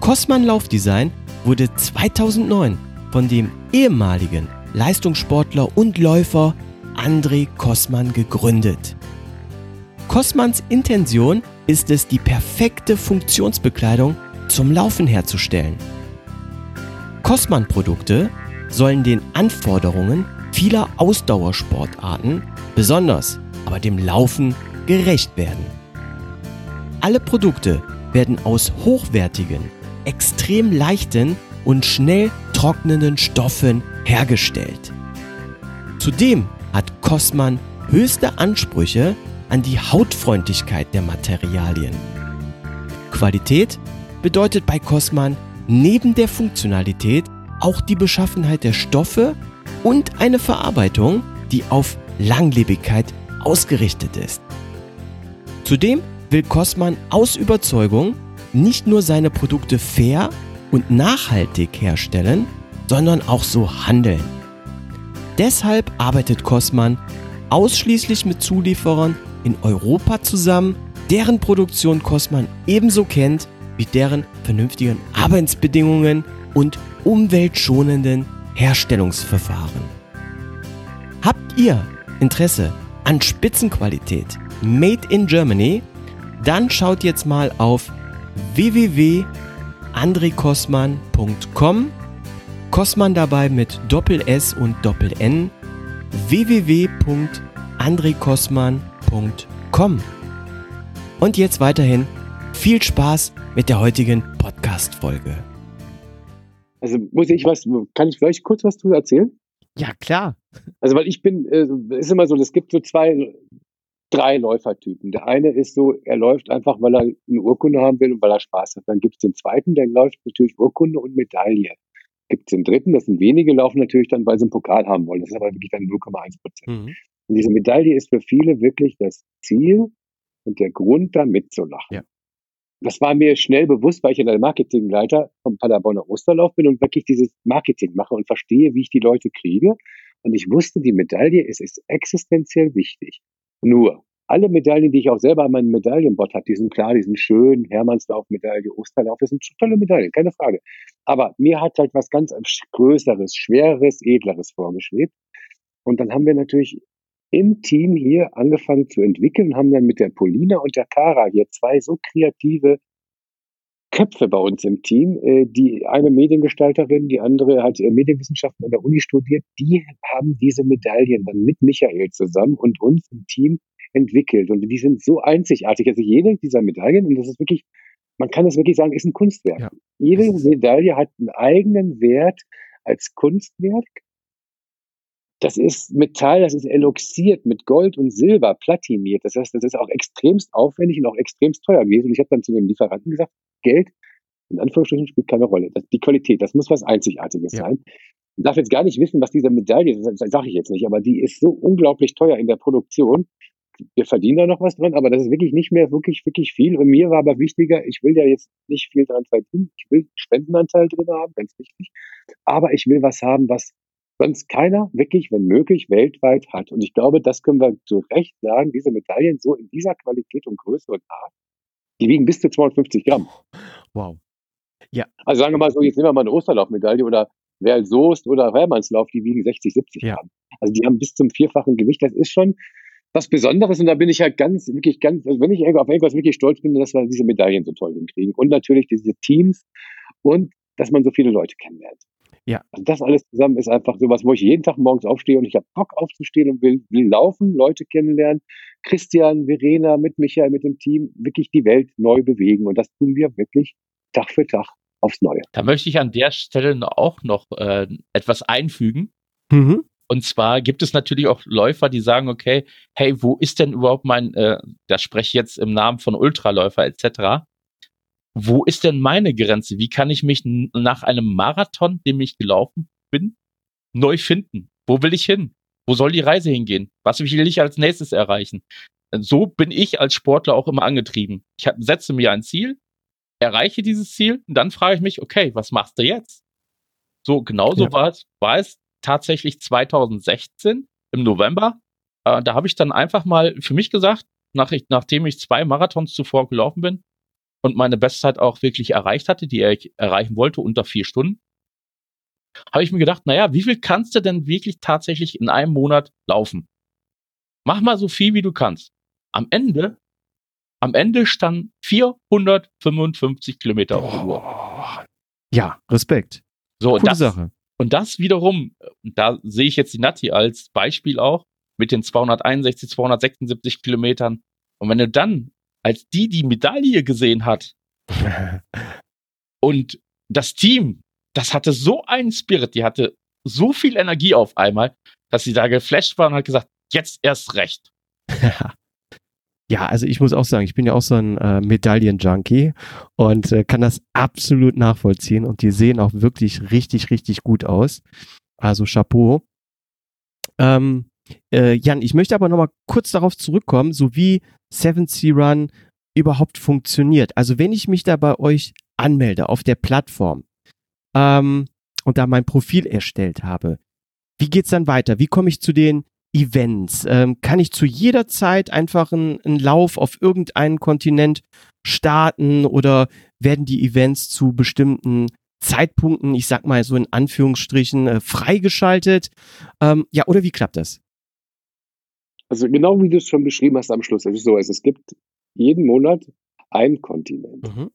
A: Cosman Laufdesign wurde 2009 von dem ehemaligen Leistungssportler und Läufer André Kosman gegründet. Kosmans Intention ist es, die perfekte Funktionsbekleidung zum Laufen herzustellen. Kosman-Produkte sollen den Anforderungen vieler Ausdauersportarten, besonders aber dem Laufen, gerecht werden. Alle Produkte werden aus hochwertigen, extrem leichten und schnell trocknenden Stoffen hergestellt. Zudem hat Kosman höchste Ansprüche an die Hautfreundlichkeit der Materialien. Qualität bedeutet bei Kosman neben der Funktionalität auch die Beschaffenheit der Stoffe und eine Verarbeitung, die auf Langlebigkeit ausgerichtet ist. Zudem will Kosman aus Überzeugung nicht nur seine Produkte fair und nachhaltig herstellen, sondern auch so handeln. Deshalb arbeitet Kosman ausschließlich mit Zulieferern in Europa zusammen, deren Produktion Kosman ebenso kennt wie deren vernünftigen Arbeitsbedingungen und umweltschonenden Herstellungsverfahren. Habt ihr Interesse an Spitzenqualität Made in Germany? Dann schaut jetzt mal auf www.andrekosman.com Kosman dabei mit Doppel S und Doppel N www.andrekosman.com Und jetzt weiterhin viel Spaß mit der heutigen Podcast-Folge.
B: Also muss ich was, kann ich vielleicht kurz was zu erzählen?
A: Ja, klar.
B: Also weil ich bin, äh, ist immer so, es gibt so zwei, drei Läufertypen. Der eine ist so, er läuft einfach, weil er eine Urkunde haben will und weil er Spaß hat. Dann gibt es den zweiten, der läuft natürlich Urkunde und Medaille gibt es den dritten, das sind wenige, laufen natürlich dann, weil sie einen Pokal haben wollen. Das ist aber wirklich dann 0,1 Prozent. Mhm. Und diese Medaille ist für viele wirklich das Ziel und der Grund, da mitzulachen. Ja. Das war mir schnell bewusst, weil ich ja der Marketingleiter vom Paderborner Osterlauf bin und wirklich dieses Marketing mache und verstehe, wie ich die Leute kriege. Und ich wusste, die Medaille ist, ist existenziell wichtig. Nur, alle Medaillen, die ich auch selber an meinem Medaillenbot habe, die sind klar, die sind schön, Hermannslauf-Medaille, Osterlauf, das sind tolle Medaillen, keine Frage. Aber mir hat halt was ganz Größeres, Schwereres, Edleres vorgeschwebt. Und dann haben wir natürlich im Team hier angefangen zu entwickeln und haben dann mit der Polina und der Kara hier zwei so kreative Köpfe bei uns im Team. Äh, die eine Mediengestalterin, die andere hat äh, Medienwissenschaften an der Uni studiert. Die haben diese Medaillen dann mit Michael zusammen und uns im Team entwickelt. Und die sind so einzigartig. Also jede dieser Medaillen, und das ist wirklich, man kann es wirklich sagen, ist ein Kunstwerk. Ja. Jede Medaille hat einen eigenen Wert als Kunstwerk. Das ist Metall, das ist eloxiert mit Gold und Silber, platiniert. Das heißt, das ist auch extremst aufwendig und auch extremst teuer gewesen. Und ich habe dann zu dem Lieferanten gesagt, Geld, in Anführungsstrichen, spielt keine Rolle. Das, die Qualität, das muss was Einzigartiges ja. sein. Ich darf jetzt gar nicht wissen, was diese Medaille ist, das sage ich jetzt nicht, aber die ist so unglaublich teuer in der Produktion, wir verdienen da noch was dran, aber das ist wirklich nicht mehr wirklich, wirklich viel. Und mir war aber wichtiger, ich will ja jetzt nicht viel dran verdienen. Ich will Spendenanteil drin haben, ganz wichtig. Aber ich will was haben, was sonst keiner wirklich, wenn möglich, weltweit hat. Und ich glaube, das können wir zu Recht sagen, diese Medaillen so in dieser Qualität und Größe und Art, die wiegen bis zu 250 Gramm.
A: Wow. Ja.
B: Also sagen wir mal so, jetzt nehmen wir mal eine Osterlaufmedaille oder Werl Soest oder Hermannslauf, die wiegen 60, 70 ja. Gramm. Also die haben bis zum vierfachen Gewicht. Das ist schon, was Besonderes und da bin ich ja ganz, wirklich ganz, also wenn ich auf irgendwas wirklich stolz bin, dass wir diese Medaillen so toll hinkriegen und natürlich diese Teams und dass man so viele Leute kennenlernt.
A: Ja.
B: Also das alles zusammen ist einfach sowas, wo ich jeden Tag morgens aufstehe und ich habe Bock aufzustehen und will, will laufen, Leute kennenlernen. Christian, Verena, mit Michael, mit dem Team wirklich die Welt neu bewegen und das tun wir wirklich Tag für Tag aufs Neue.
C: Da möchte ich an der Stelle auch noch äh, etwas einfügen.
A: Mhm.
C: Und zwar gibt es natürlich auch Läufer, die sagen, okay, hey, wo ist denn überhaupt mein, äh, das spreche ich jetzt im Namen von Ultraläufer etc., wo ist denn meine Grenze? Wie kann ich mich nach einem Marathon, dem ich gelaufen bin, neu finden? Wo will ich hin? Wo soll die Reise hingehen? Was will ich als nächstes erreichen? So bin ich als Sportler auch immer angetrieben. Ich setze mir ein Ziel, erreiche dieses Ziel und dann frage ich mich, okay, was machst du jetzt? So, genauso ja. war es, war es tatsächlich 2016 im November. Äh, da habe ich dann einfach mal für mich gesagt, nach, nachdem ich zwei Marathons zuvor gelaufen bin und meine Bestzeit auch wirklich erreicht hatte, die ich erreichen wollte, unter vier Stunden, habe ich mir gedacht, naja, wie viel kannst du denn wirklich tatsächlich in einem Monat laufen? Mach mal so viel, wie du kannst. Am Ende, am Ende standen 455 Kilometer auf der Uhr.
A: Ja, Respekt.
C: So,
A: Coole
C: das,
A: Sache.
C: und das wiederum, da sehe ich jetzt die Nati als Beispiel auch, mit den 261, 276 Kilometern. Und wenn du dann als die die Medaille gesehen hat und das Team, das hatte so einen Spirit, die hatte so viel Energie auf einmal, dass sie da geflasht war und hat gesagt, jetzt erst recht.
A: Ja, also ich muss auch sagen, ich bin ja auch so ein äh, Medaillen-Junkie und äh, kann das absolut nachvollziehen und die sehen auch wirklich richtig, richtig gut aus. Also Chapeau. Ähm, äh, Jan, ich möchte aber nochmal kurz darauf zurückkommen, so wie 7C Run überhaupt funktioniert. Also wenn ich mich da bei euch anmelde auf der Plattform ähm, und da mein Profil erstellt habe, wie geht's dann weiter? Wie komme ich zu den Events? Ähm, kann ich zu jeder Zeit einfach einen, einen Lauf auf irgendeinen Kontinent starten oder werden die Events zu bestimmten Zeitpunkten, ich sag mal so in Anführungsstrichen, äh, freigeschaltet? Ähm, ja, oder wie klappt das?
B: Also genau wie du es schon beschrieben hast am Schluss. Es ist so, es gibt jeden Monat einen Kontinent.
A: Mhm.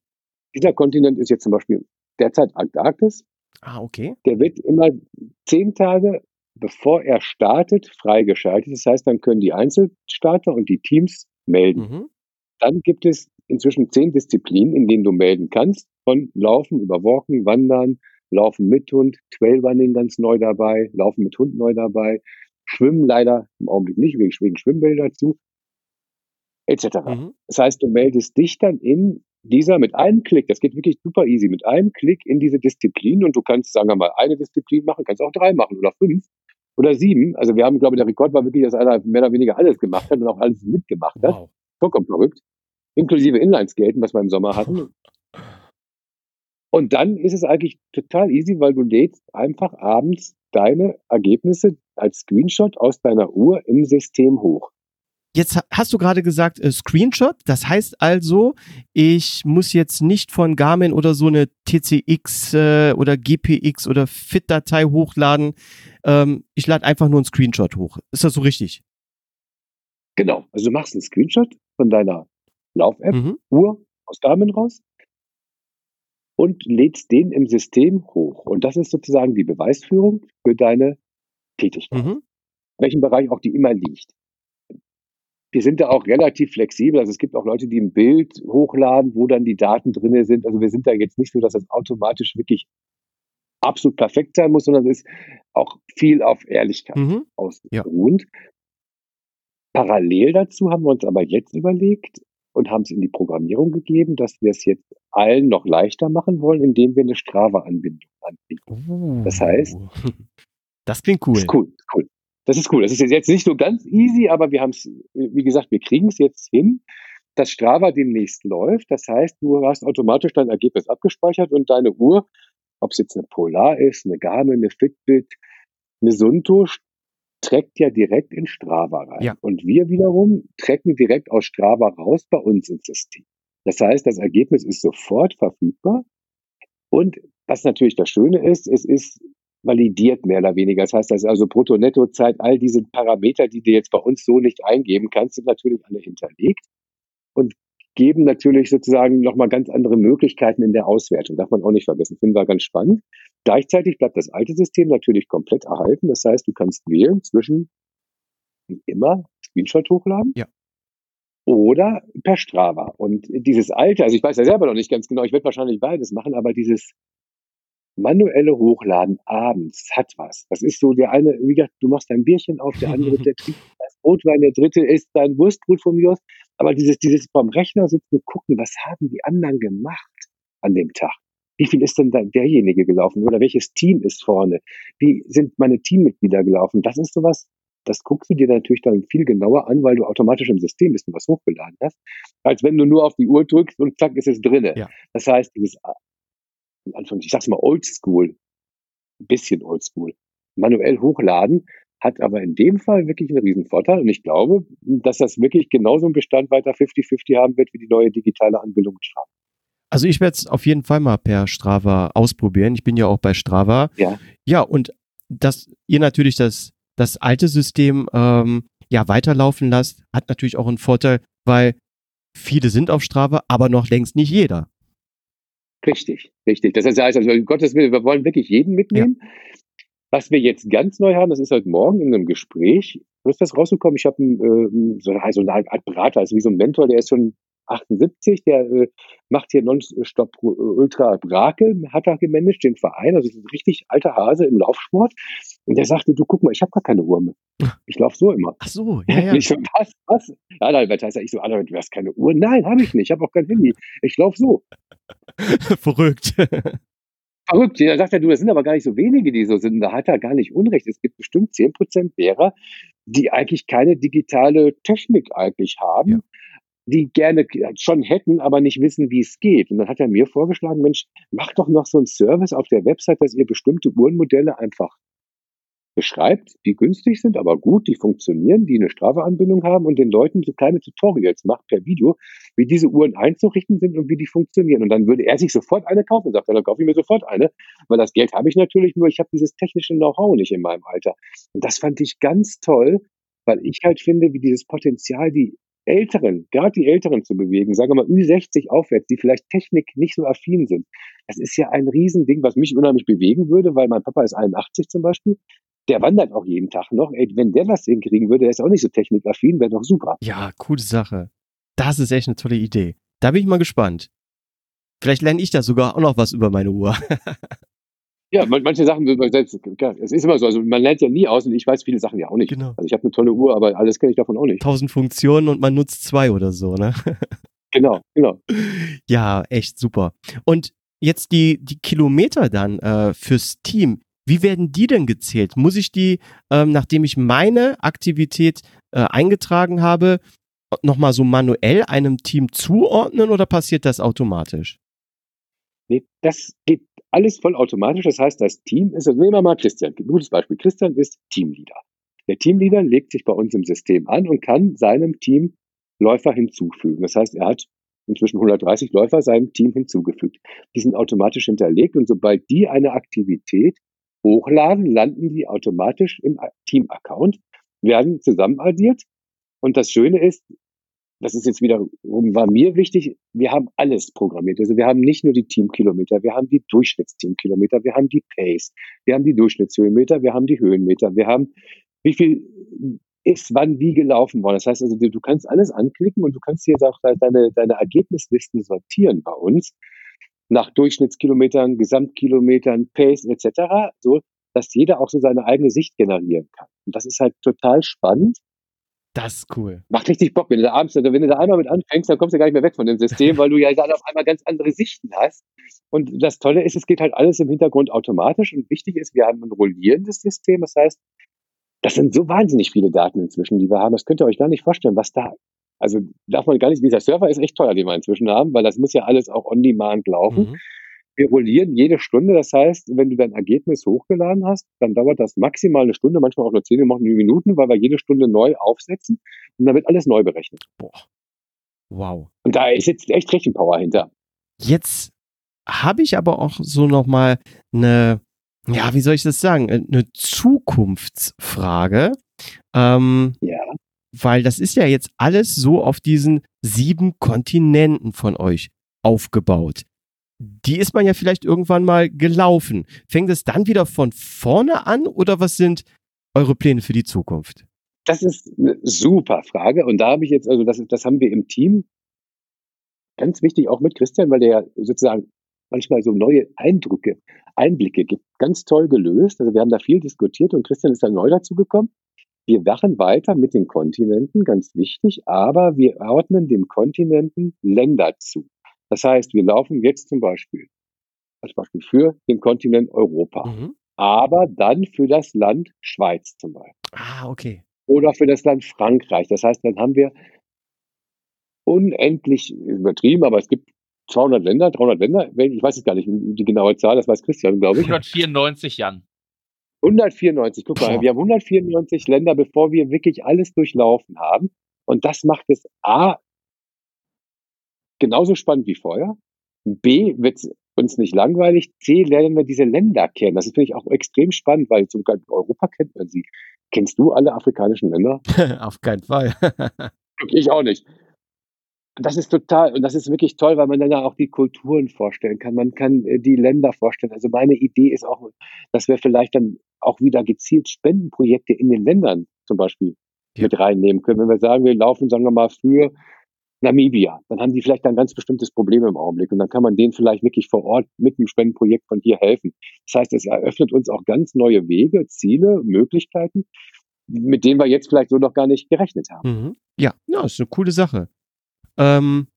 B: Dieser Kontinent ist jetzt zum Beispiel derzeit Antarktis.
A: Ah, okay.
B: Der wird immer zehn Tage bevor er startet freigeschaltet. Das heißt, dann können die Einzelstarter und die Teams melden.
A: Mhm.
B: Dann gibt es inzwischen zehn Disziplinen, in denen du melden kannst. Von Laufen über Walken, Wandern, Laufen mit Hund, Trailrunning ganz neu dabei, Laufen mit Hund neu dabei, Schwimmen leider im Augenblick nicht, wegen, Schwimmbäder zu, etc.
A: Mhm.
B: Das heißt, du meldest dich dann in dieser mit einem Klick, das geht wirklich super easy, mit einem Klick in diese Disziplin und du kannst, sagen wir mal, eine Disziplin machen, kannst auch drei machen oder fünf oder sieben. Also wir haben, glaube ich, der Rekord war wirklich, dass einer mehr oder weniger alles gemacht hat und auch alles mitgemacht hat.
A: Wow.
B: Vollkommen verrückt. Inklusive Inlineskaten, was wir im Sommer hatten. Und dann ist es eigentlich total easy, weil du lädst einfach abends deine Ergebnisse als Screenshot aus deiner Uhr im System hoch.
A: Jetzt ha- hast du gerade gesagt, äh, Screenshot. Das heißt also, ich muss jetzt nicht von Garmin oder so eine TCX äh, oder GPX oder FIT-Datei hochladen. Ähm, ich lade einfach nur einen Screenshot hoch. Ist das so richtig?
B: Genau. Also du machst einen Screenshot von deiner Lauf-App,
A: Mhm.
B: Uhr aus Garmin raus und lädst den im System hoch. Und das ist sozusagen die Beweisführung für deine Tätigkeit.
A: Mhm.
B: in welchem Bereich auch die immer liegt. Wir sind da auch relativ flexibel. Also es gibt auch Leute, die ein Bild hochladen, wo dann die Daten drinne sind. Also wir sind da jetzt nicht so, dass das automatisch wirklich absolut perfekt sein muss, sondern es ist auch viel auf Ehrlichkeit
A: Mhm.
B: ausgeruht. Parallel dazu haben wir uns aber jetzt überlegt und haben es in die Programmierung gegeben, dass wir es jetzt allen noch leichter machen wollen, indem wir eine Strava-Anbindung anbieten. Das heißt-
A: das klingt cool.
B: Das ist cool, cool. Das ist cool. Das ist jetzt nicht so ganz easy, aber wir haben es, wie gesagt, wir kriegen es jetzt hin, dass Strava demnächst läuft. Das heißt, du hast automatisch dein Ergebnis abgespeichert und deine Uhr, ob es jetzt eine Polar ist, eine Garmin, eine Fitbit, eine Sunto, trägt ja direkt in Strava rein.
A: Ja.
B: Und wir wiederum tracken direkt aus Strava raus bei uns ins System. Das heißt, das Ergebnis ist sofort verfügbar. Und was natürlich das Schöne ist, es ist validiert mehr oder weniger. Das heißt, das ist also Brutto-Netto-Zeit, all diese Parameter, die du jetzt bei uns so nicht eingeben kannst, sind natürlich alle hinterlegt und geben natürlich sozusagen nochmal ganz andere Möglichkeiten in der Auswertung. Darf man auch nicht vergessen. Finden wir ganz spannend. Gleichzeitig bleibt das alte System natürlich komplett erhalten. Das heißt, du kannst wählen zwischen, wie immer, Screenshot hochladen.
A: Ja.
B: Oder per Strava. Und dieses alte, also ich weiß ja selber noch nicht ganz genau, ich werde wahrscheinlich beides machen, aber dieses manuelle Hochladen abends hat was. Das ist so der eine, wie gesagt, du machst dein Bierchen auf, der andere, der trinkt das Rotwein, der dritte isst dein Wurstbrot von mir aus. Aber dieses, dieses vom Rechner sitzen und gucken, was haben die anderen gemacht an dem Tag? Wie viel ist denn derjenige gelaufen? Oder welches Team ist vorne? Wie sind meine Teammitglieder gelaufen? Das ist sowas, das guckst du dir natürlich dann viel genauer an, weil du automatisch im System bist und was hochgeladen hast, als wenn du nur auf die Uhr drückst und zack, ist es drinne.
A: Ja.
B: Das heißt, dieses, Anführungszeichen, ich sag's mal oldschool, ein bisschen oldschool, manuell hochladen, hat aber in dem Fall wirklich einen riesen Vorteil. Und ich glaube, dass das wirklich genauso einen Bestand weiter 50-50 haben wird wie die neue digitale Anbindung Strava.
A: Also ich werde es auf jeden Fall mal per Strava ausprobieren. Ich bin ja auch bei Strava.
B: Ja.
A: Ja, und dass ihr natürlich das, das alte System ähm, ja weiterlaufen lasst, hat natürlich auch einen Vorteil, weil viele sind auf Strava, aber noch längst nicht jeder.
B: Richtig, richtig. Das heißt, also um Gottes Willen, wir wollen wirklich jeden mitnehmen. Ja. Was wir jetzt ganz neu haben, das ist heute Morgen in einem Gespräch, wo ist das rausgekommen? Ich habe äh, so, also eine Art Berater, also wie so ein Mentor, der ist schon 78, der äh, macht hier Nonstop Ultra Brakel, hat er gemanagt, den Verein, also ist ein richtig alter Hase im Laufsport. Und der sagte, du guck mal, ich habe gar keine Uhr mehr. Ich laufe so immer.
A: Ach so, ja, ja.
B: Ich so, was, was? Ja, dann heißt er, ich so, Alter, du hast keine Uhr? Nein, habe ich nicht, ich habe auch kein Handy. Ich laufe so.
A: Verrückt.
B: Verrückt. Da sagt er, du, das sind aber gar nicht so wenige, die so sind. Da hat er gar nicht Unrecht. Es gibt bestimmt 10 Prozent derer, die eigentlich keine digitale Technik eigentlich haben. Ja die gerne schon hätten, aber nicht wissen, wie es geht. Und dann hat er mir vorgeschlagen, Mensch, mach doch noch so einen Service auf der Website, dass ihr bestimmte Uhrenmodelle einfach beschreibt, die günstig sind, aber gut, die funktionieren, die eine Strafeanbindung haben und den Leuten so kleine Tutorials macht per Video, wie diese Uhren einzurichten sind und wie die funktionieren. Und dann würde er sich sofort eine kaufen und sagt, dann kaufe ich mir sofort eine, weil das Geld habe ich natürlich nur, ich habe dieses technische Know-how nicht in meinem Alter. Und das fand ich ganz toll, weil ich halt finde, wie dieses Potenzial, die Älteren, gerade die Älteren zu bewegen, sagen wir mal Ü60 aufwärts, die vielleicht Technik nicht so affin sind. Das ist ja ein Riesending, was mich unheimlich bewegen würde, weil mein Papa ist 81 zum Beispiel. Der wandert auch jeden Tag noch. Ey, wenn der das hinkriegen würde, der ist auch nicht so technikaffin, wäre doch super.
A: Ja, coole Sache. Das ist echt eine tolle Idee. Da bin ich mal gespannt. Vielleicht lerne ich da sogar auch noch was über meine Uhr.
B: Ja, manche Sachen, es ist immer so, also man lernt ja nie aus und ich weiß viele Sachen ja auch nicht. Genau. Also ich habe eine tolle Uhr, aber alles kenne ich davon auch nicht.
A: Tausend Funktionen und man nutzt zwei oder so, ne?
B: Genau, genau.
A: Ja, echt super. Und jetzt die, die Kilometer dann äh, fürs Team, wie werden die denn gezählt? Muss ich die, ähm, nachdem ich meine Aktivität äh, eingetragen habe, nochmal so manuell einem Team zuordnen oder passiert das automatisch?
B: Nee, das geht alles vollautomatisch. Das heißt, das Team ist, also nehmen wir mal Christian, gutes Beispiel. Christian ist Teamleader. Der Teamleader legt sich bei uns im System an und kann seinem Team Läufer hinzufügen. Das heißt, er hat inzwischen 130 Läufer seinem Team hinzugefügt. Die sind automatisch hinterlegt und sobald die eine Aktivität hochladen, landen die automatisch im Team-Account, werden zusammenaddiert. Und das Schöne ist, das ist jetzt wiederum, war mir wichtig, wir haben alles programmiert. Also wir haben nicht nur die Teamkilometer, wir haben die Durchschnittsteamkilometer, wir haben die Pace, wir haben die Durchschnittshöhenmeter, wir haben die Höhenmeter, wir haben, wie viel ist wann wie gelaufen worden. Das heißt also, du, du kannst alles anklicken und du kannst hier auch deine, deine Ergebnislisten sortieren bei uns nach Durchschnittskilometern, Gesamtkilometern, Pace etc., so dass jeder auch so seine eigene Sicht generieren kann. Und das ist halt total spannend.
A: Das ist cool.
B: Macht richtig Bock, wenn du da abends, also wenn du da einmal mit anfängst, dann kommst du gar nicht mehr weg von dem System, weil du ja dann auf einmal ganz andere Sichten hast. Und das Tolle ist, es geht halt alles im Hintergrund automatisch und wichtig ist, wir haben ein rollierendes System. Das heißt, das sind so wahnsinnig viele Daten inzwischen, die wir haben. Das könnt ihr euch gar nicht vorstellen, was da, also darf man gar nicht, dieser Server ist echt teuer, den wir inzwischen haben, weil das muss ja alles auch on demand laufen. Mhm. Wir rollieren jede Stunde. Das heißt, wenn du dein Ergebnis hochgeladen hast, dann dauert das maximal eine Stunde, manchmal auch nur zehn Minuten, weil wir jede Stunde neu aufsetzen und dann wird alles neu berechnet. Boah.
A: Wow.
B: Und da ist jetzt echt Rechenpower hinter.
A: Jetzt habe ich aber auch so nochmal eine, ja, wie soll ich das sagen, eine Zukunftsfrage. Ähm,
B: ja.
A: Weil das ist ja jetzt alles so auf diesen sieben Kontinenten von euch aufgebaut die ist man ja vielleicht irgendwann mal gelaufen. Fängt es dann wieder von vorne an oder was sind eure Pläne für die Zukunft?
B: Das ist eine super Frage und da habe ich jetzt, also das, das haben wir im Team ganz wichtig auch mit Christian, weil der ja sozusagen manchmal so neue Eindrücke, Einblicke gibt. Ganz toll gelöst. Also wir haben da viel diskutiert und Christian ist dann neu dazu gekommen. Wir wachen weiter mit den Kontinenten, ganz wichtig, aber wir ordnen den Kontinenten Länder zu. Das heißt, wir laufen jetzt zum Beispiel als Beispiel für den Kontinent Europa, mhm. aber dann für das Land Schweiz zum Beispiel.
A: Ah, okay.
B: Oder für das Land Frankreich. Das heißt, dann haben wir unendlich übertrieben, aber es gibt 200 Länder, 300 Länder. Ich weiß jetzt gar nicht die genaue Zahl, das weiß Christian, glaube ich.
C: 194 Jan.
B: 194, guck mal, wir haben 194 Länder, bevor wir wirklich alles durchlaufen haben. Und das macht es A genauso spannend wie vorher. B wird es uns nicht langweilig. C lernen wir diese Länder kennen. Das finde ich auch extrem spannend, weil sogar in Europa kennt man sie. Kennst du alle afrikanischen Länder?
A: Auf keinen Fall.
B: ich auch nicht. Das ist total, und das ist wirklich toll, weil man dann ja auch die Kulturen vorstellen kann. Man kann äh, die Länder vorstellen. Also meine Idee ist auch, dass wir vielleicht dann auch wieder gezielt Spendenprojekte in den Ländern zum Beispiel ja. mit reinnehmen können. Wenn wir sagen, wir laufen, sagen wir mal, für Namibia, dann haben die vielleicht ein ganz bestimmtes Problem im Augenblick und dann kann man denen vielleicht wirklich vor Ort mit einem Spendenprojekt von hier helfen. Das heißt, es eröffnet uns auch ganz neue Wege, Ziele, Möglichkeiten, mit denen wir jetzt vielleicht so noch gar nicht gerechnet haben.
A: Mhm. Ja, ja, ist eine coole Sache. Ähm,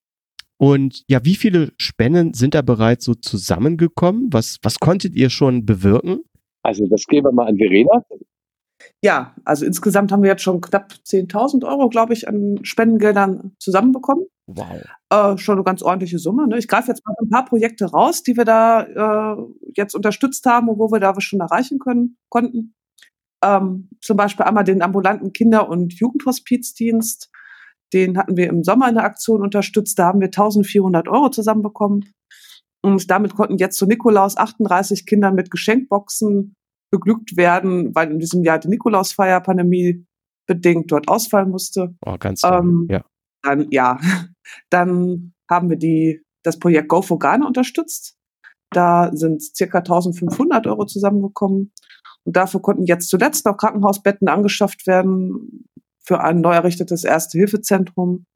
A: und ja, wie viele Spenden sind da bereits so zusammengekommen? Was, was konntet ihr schon bewirken?
B: Also das geben wir mal an Verena.
D: Ja, also insgesamt haben wir jetzt schon knapp 10.000 Euro, glaube ich, an Spendengeldern zusammenbekommen.
A: Wow.
D: Äh, schon eine ganz ordentliche Summe. Ne? Ich greife jetzt mal ein paar Projekte raus, die wir da äh, jetzt unterstützt haben und wo wir da was schon erreichen können, konnten. Ähm, zum Beispiel einmal den ambulanten Kinder- und Jugendhospizdienst. Den hatten wir im Sommer in der Aktion unterstützt. Da haben wir 1400 Euro zusammenbekommen. Und damit konnten jetzt zu Nikolaus 38 Kinder mit Geschenkboxen beglückt werden, weil in diesem Jahr die Nikolausfeier Pandemie bedingt dort ausfallen musste.
A: Oh, ganz toll. Ähm, ja.
D: Dann, ja, dann haben wir die, das Projekt Go for Ghana unterstützt. Da sind circa 1500 Euro zusammengekommen. Und dafür konnten jetzt zuletzt noch Krankenhausbetten angeschafft werden für ein neu errichtetes Erste-Hilfe-Zentrum.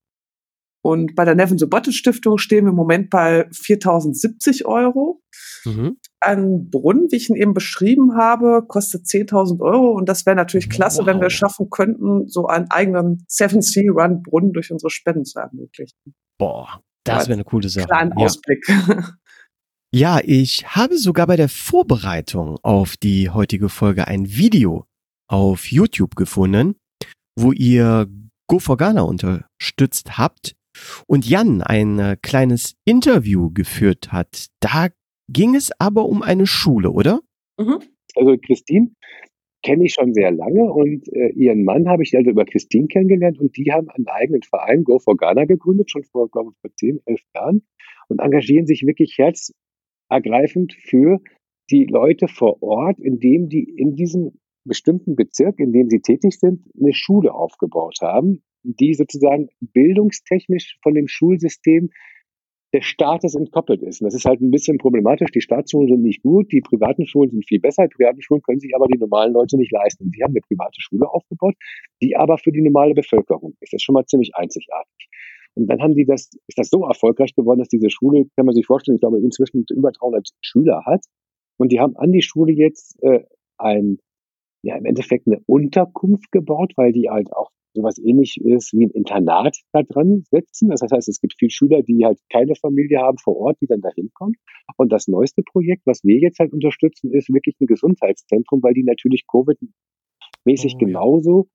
D: Und bei der Nevin Sobotte Stiftung stehen wir im Moment bei 4070 Euro. Mhm. Ein Brunnen, wie ich ihn eben beschrieben habe, kostet 10.000 Euro und das wäre natürlich klasse, wow. wenn wir es schaffen könnten, so einen eigenen Seven Sea Run Brunnen durch unsere Spenden zu ermöglichen.
A: Boah, das wäre eine coole Sache.
D: Kleinen ja. Ausblick.
A: Ja, ich habe sogar bei der Vorbereitung auf die heutige Folge ein Video auf YouTube gefunden, wo ihr Go for Ghana unterstützt habt und Jan ein äh, kleines Interview geführt hat. Da ging es aber um eine Schule, oder?
B: Mhm. Also Christine kenne ich schon sehr lange und äh, ihren Mann habe ich also über Christine kennengelernt und die haben einen eigenen Verein Go for Ghana gegründet, schon vor, glaube ich, vor 10, 11 Jahren und engagieren sich wirklich herzergreifend für die Leute vor Ort, indem die in diesem bestimmten Bezirk, in dem sie tätig sind, eine Schule aufgebaut haben, die sozusagen bildungstechnisch von dem Schulsystem des Staates entkoppelt ist. Und das ist halt ein bisschen problematisch. Die Staatsschulen sind nicht gut, die privaten Schulen sind viel besser. Die privaten Schulen können sich aber die normalen Leute nicht leisten. Sie haben eine private Schule aufgebaut, die aber für die normale Bevölkerung ist. Das ist schon mal ziemlich einzigartig. Und dann haben die das, ist das so erfolgreich geworden, dass diese Schule, kann man sich vorstellen, ich glaube, inzwischen über 300 Schüler hat. Und die haben an die Schule jetzt äh, ein, ja, im Endeffekt eine Unterkunft gebaut, weil die halt auch sowas ähnlich ist wie ein Internat da dran setzen. Das heißt, es gibt viele Schüler, die halt keine Familie haben vor Ort, die dann da hinkommen. Und das neueste Projekt, was wir jetzt halt unterstützen, ist wirklich ein Gesundheitszentrum, weil die natürlich Covid-mäßig oh, genauso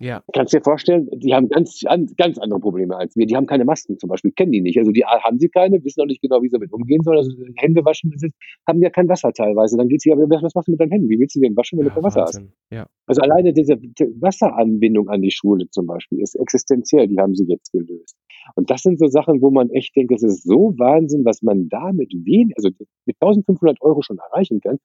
B: ja. Kannst dir vorstellen, die haben ganz, ganz andere Probleme als wir. Die haben keine Masken zum Beispiel, kennen die nicht. Also die haben sie keine, wissen auch nicht genau, wie sie damit umgehen sollen. Also Hände waschen, haben ja kein Wasser teilweise. Dann geht sie aber, was machst du mit deinen Händen? Wie willst du denn waschen, wenn ja, du kein Wasser Wahnsinn. hast? Ja. Also alleine diese Wasseranbindung an die Schule zum Beispiel ist existenziell. Die haben sie jetzt gelöst. Und das sind so Sachen, wo man echt denkt, es ist so Wahnsinn, was man da mit wen, also mit 1500 Euro schon erreichen kann,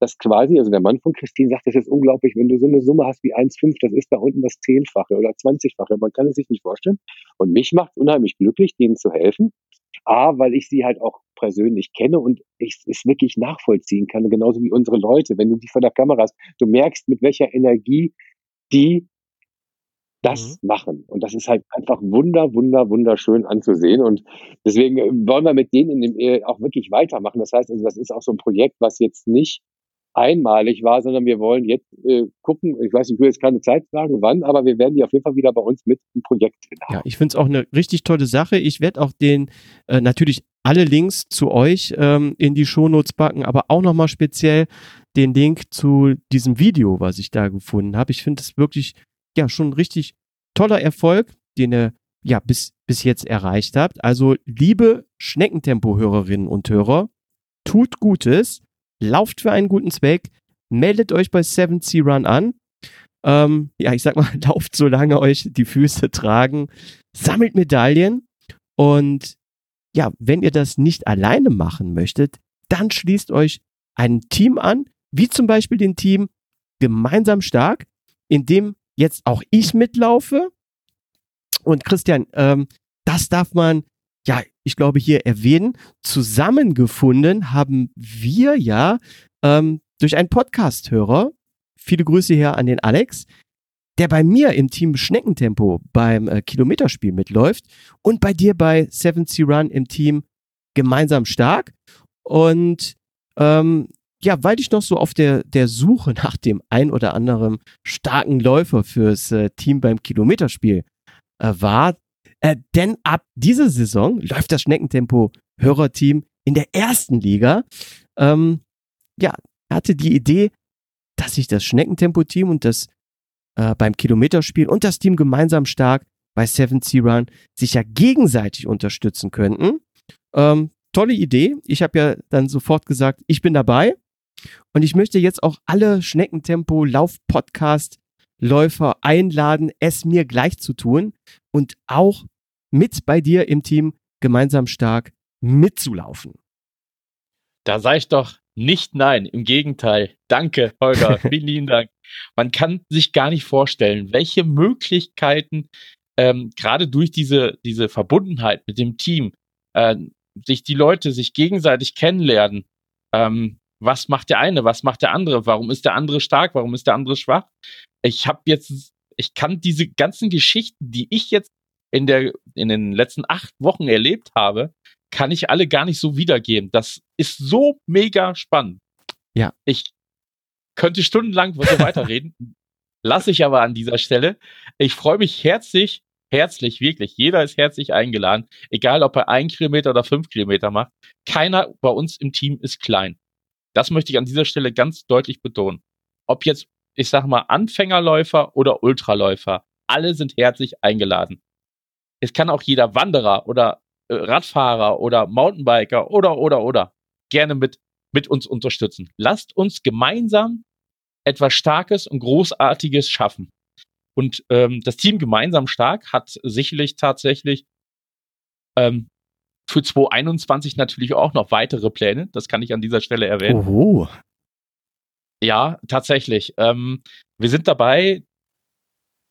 B: dass quasi, also der Mann von Christine sagt, das ist unglaublich, wenn du so eine Summe hast wie 1,5, das ist da unten das Zehnfache oder Zwanzigfache, man kann es sich nicht vorstellen. Und mich macht es unheimlich glücklich, denen zu helfen. A, weil ich sie halt auch persönlich kenne und ich es wirklich nachvollziehen kann, genauso wie unsere Leute. Wenn du die vor der Kamera hast, du merkst, mit welcher Energie die das mhm. machen. Und das ist halt einfach wunder, wunder, wunderschön anzusehen. Und deswegen äh, wollen wir mit denen in dem, auch wirklich weitermachen. Das heißt, also das ist auch so ein Projekt, was jetzt nicht einmalig war, sondern wir wollen jetzt äh, gucken, ich weiß, ich will jetzt keine Zeit sagen, wann, aber wir werden die auf jeden Fall wieder bei uns mit im Projekt
A: haben. Ja, ich finde es auch eine richtig tolle Sache. Ich werde auch den äh, natürlich alle Links zu euch ähm, in die Shownotes packen, aber auch nochmal speziell den Link zu diesem Video, was ich da gefunden habe. Ich finde es wirklich ja schon richtig toller Erfolg, den ihr ja bis, bis jetzt erreicht habt. Also, liebe Schneckentempo-Hörerinnen und Hörer, tut Gutes, lauft für einen guten Zweck, meldet euch bei 7C Run an. Ähm, ja, ich sag mal, lauft so lange euch die Füße tragen, sammelt Medaillen und ja, wenn ihr das nicht alleine machen möchtet, dann schließt euch ein Team an, wie zum Beispiel den Team Gemeinsam Stark, in dem jetzt auch ich mitlaufe. Und Christian, ähm, das darf man, ja, ich glaube, hier erwähnen. Zusammengefunden haben wir ja ähm, durch einen Podcast-Hörer, viele Grüße hier an den Alex, der bei mir im Team Schneckentempo beim äh, Kilometerspiel mitläuft und bei dir bei 7C Run im Team gemeinsam stark. Und ähm, ja, weil ich noch so auf der, der Suche nach dem ein oder anderen starken Läufer fürs äh, Team beim Kilometerspiel äh, war, äh, denn ab dieser Saison läuft das Schneckentempo Hörerteam in der ersten Liga. Ähm, ja, hatte die Idee, dass sich das Schneckentempo-Team und das äh, beim Kilometerspiel und das Team gemeinsam stark bei 7C Run sich ja gegenseitig unterstützen könnten. Ähm, tolle Idee. Ich habe ja dann sofort gesagt, ich bin dabei. Und ich möchte jetzt auch alle Schneckentempo Lauf-Podcast Läufer einladen, es mir gleich zu tun und auch mit bei dir im Team gemeinsam stark mitzulaufen.
C: Da sage ich doch nicht nein, im Gegenteil. Danke, Holger. Vielen lieben Dank. Man kann sich gar nicht vorstellen, welche Möglichkeiten ähm, gerade durch diese, diese Verbundenheit mit dem Team, äh, sich die Leute sich gegenseitig kennenlernen. Ähm, was macht der eine, was macht der andere? Warum ist der andere stark? Warum ist der andere schwach? Ich habe jetzt, ich kann diese ganzen Geschichten, die ich jetzt in der in den letzten acht Wochen erlebt habe, kann ich alle gar nicht so wiedergeben. Das ist so mega spannend.
A: Ja.
C: Ich könnte stundenlang so weiterreden. Lasse ich aber an dieser Stelle. Ich freue mich herzlich, herzlich, wirklich. Jeder ist herzlich eingeladen. Egal, ob er ein Kilometer oder fünf Kilometer macht. Keiner bei uns im Team ist klein. Das möchte ich an dieser Stelle ganz deutlich betonen. Ob jetzt, ich sag mal, Anfängerläufer oder Ultraläufer, alle sind herzlich eingeladen. Es kann auch jeder Wanderer oder äh, Radfahrer oder Mountainbiker oder, oder, oder gerne mit, mit uns unterstützen. Lasst uns gemeinsam etwas Starkes und Großartiges schaffen. Und ähm, das Team gemeinsam stark hat sicherlich tatsächlich ähm, für 2021 natürlich auch noch weitere Pläne. Das kann ich an dieser Stelle erwähnen.
A: Oho.
C: Ja, tatsächlich. Ähm, wir sind dabei,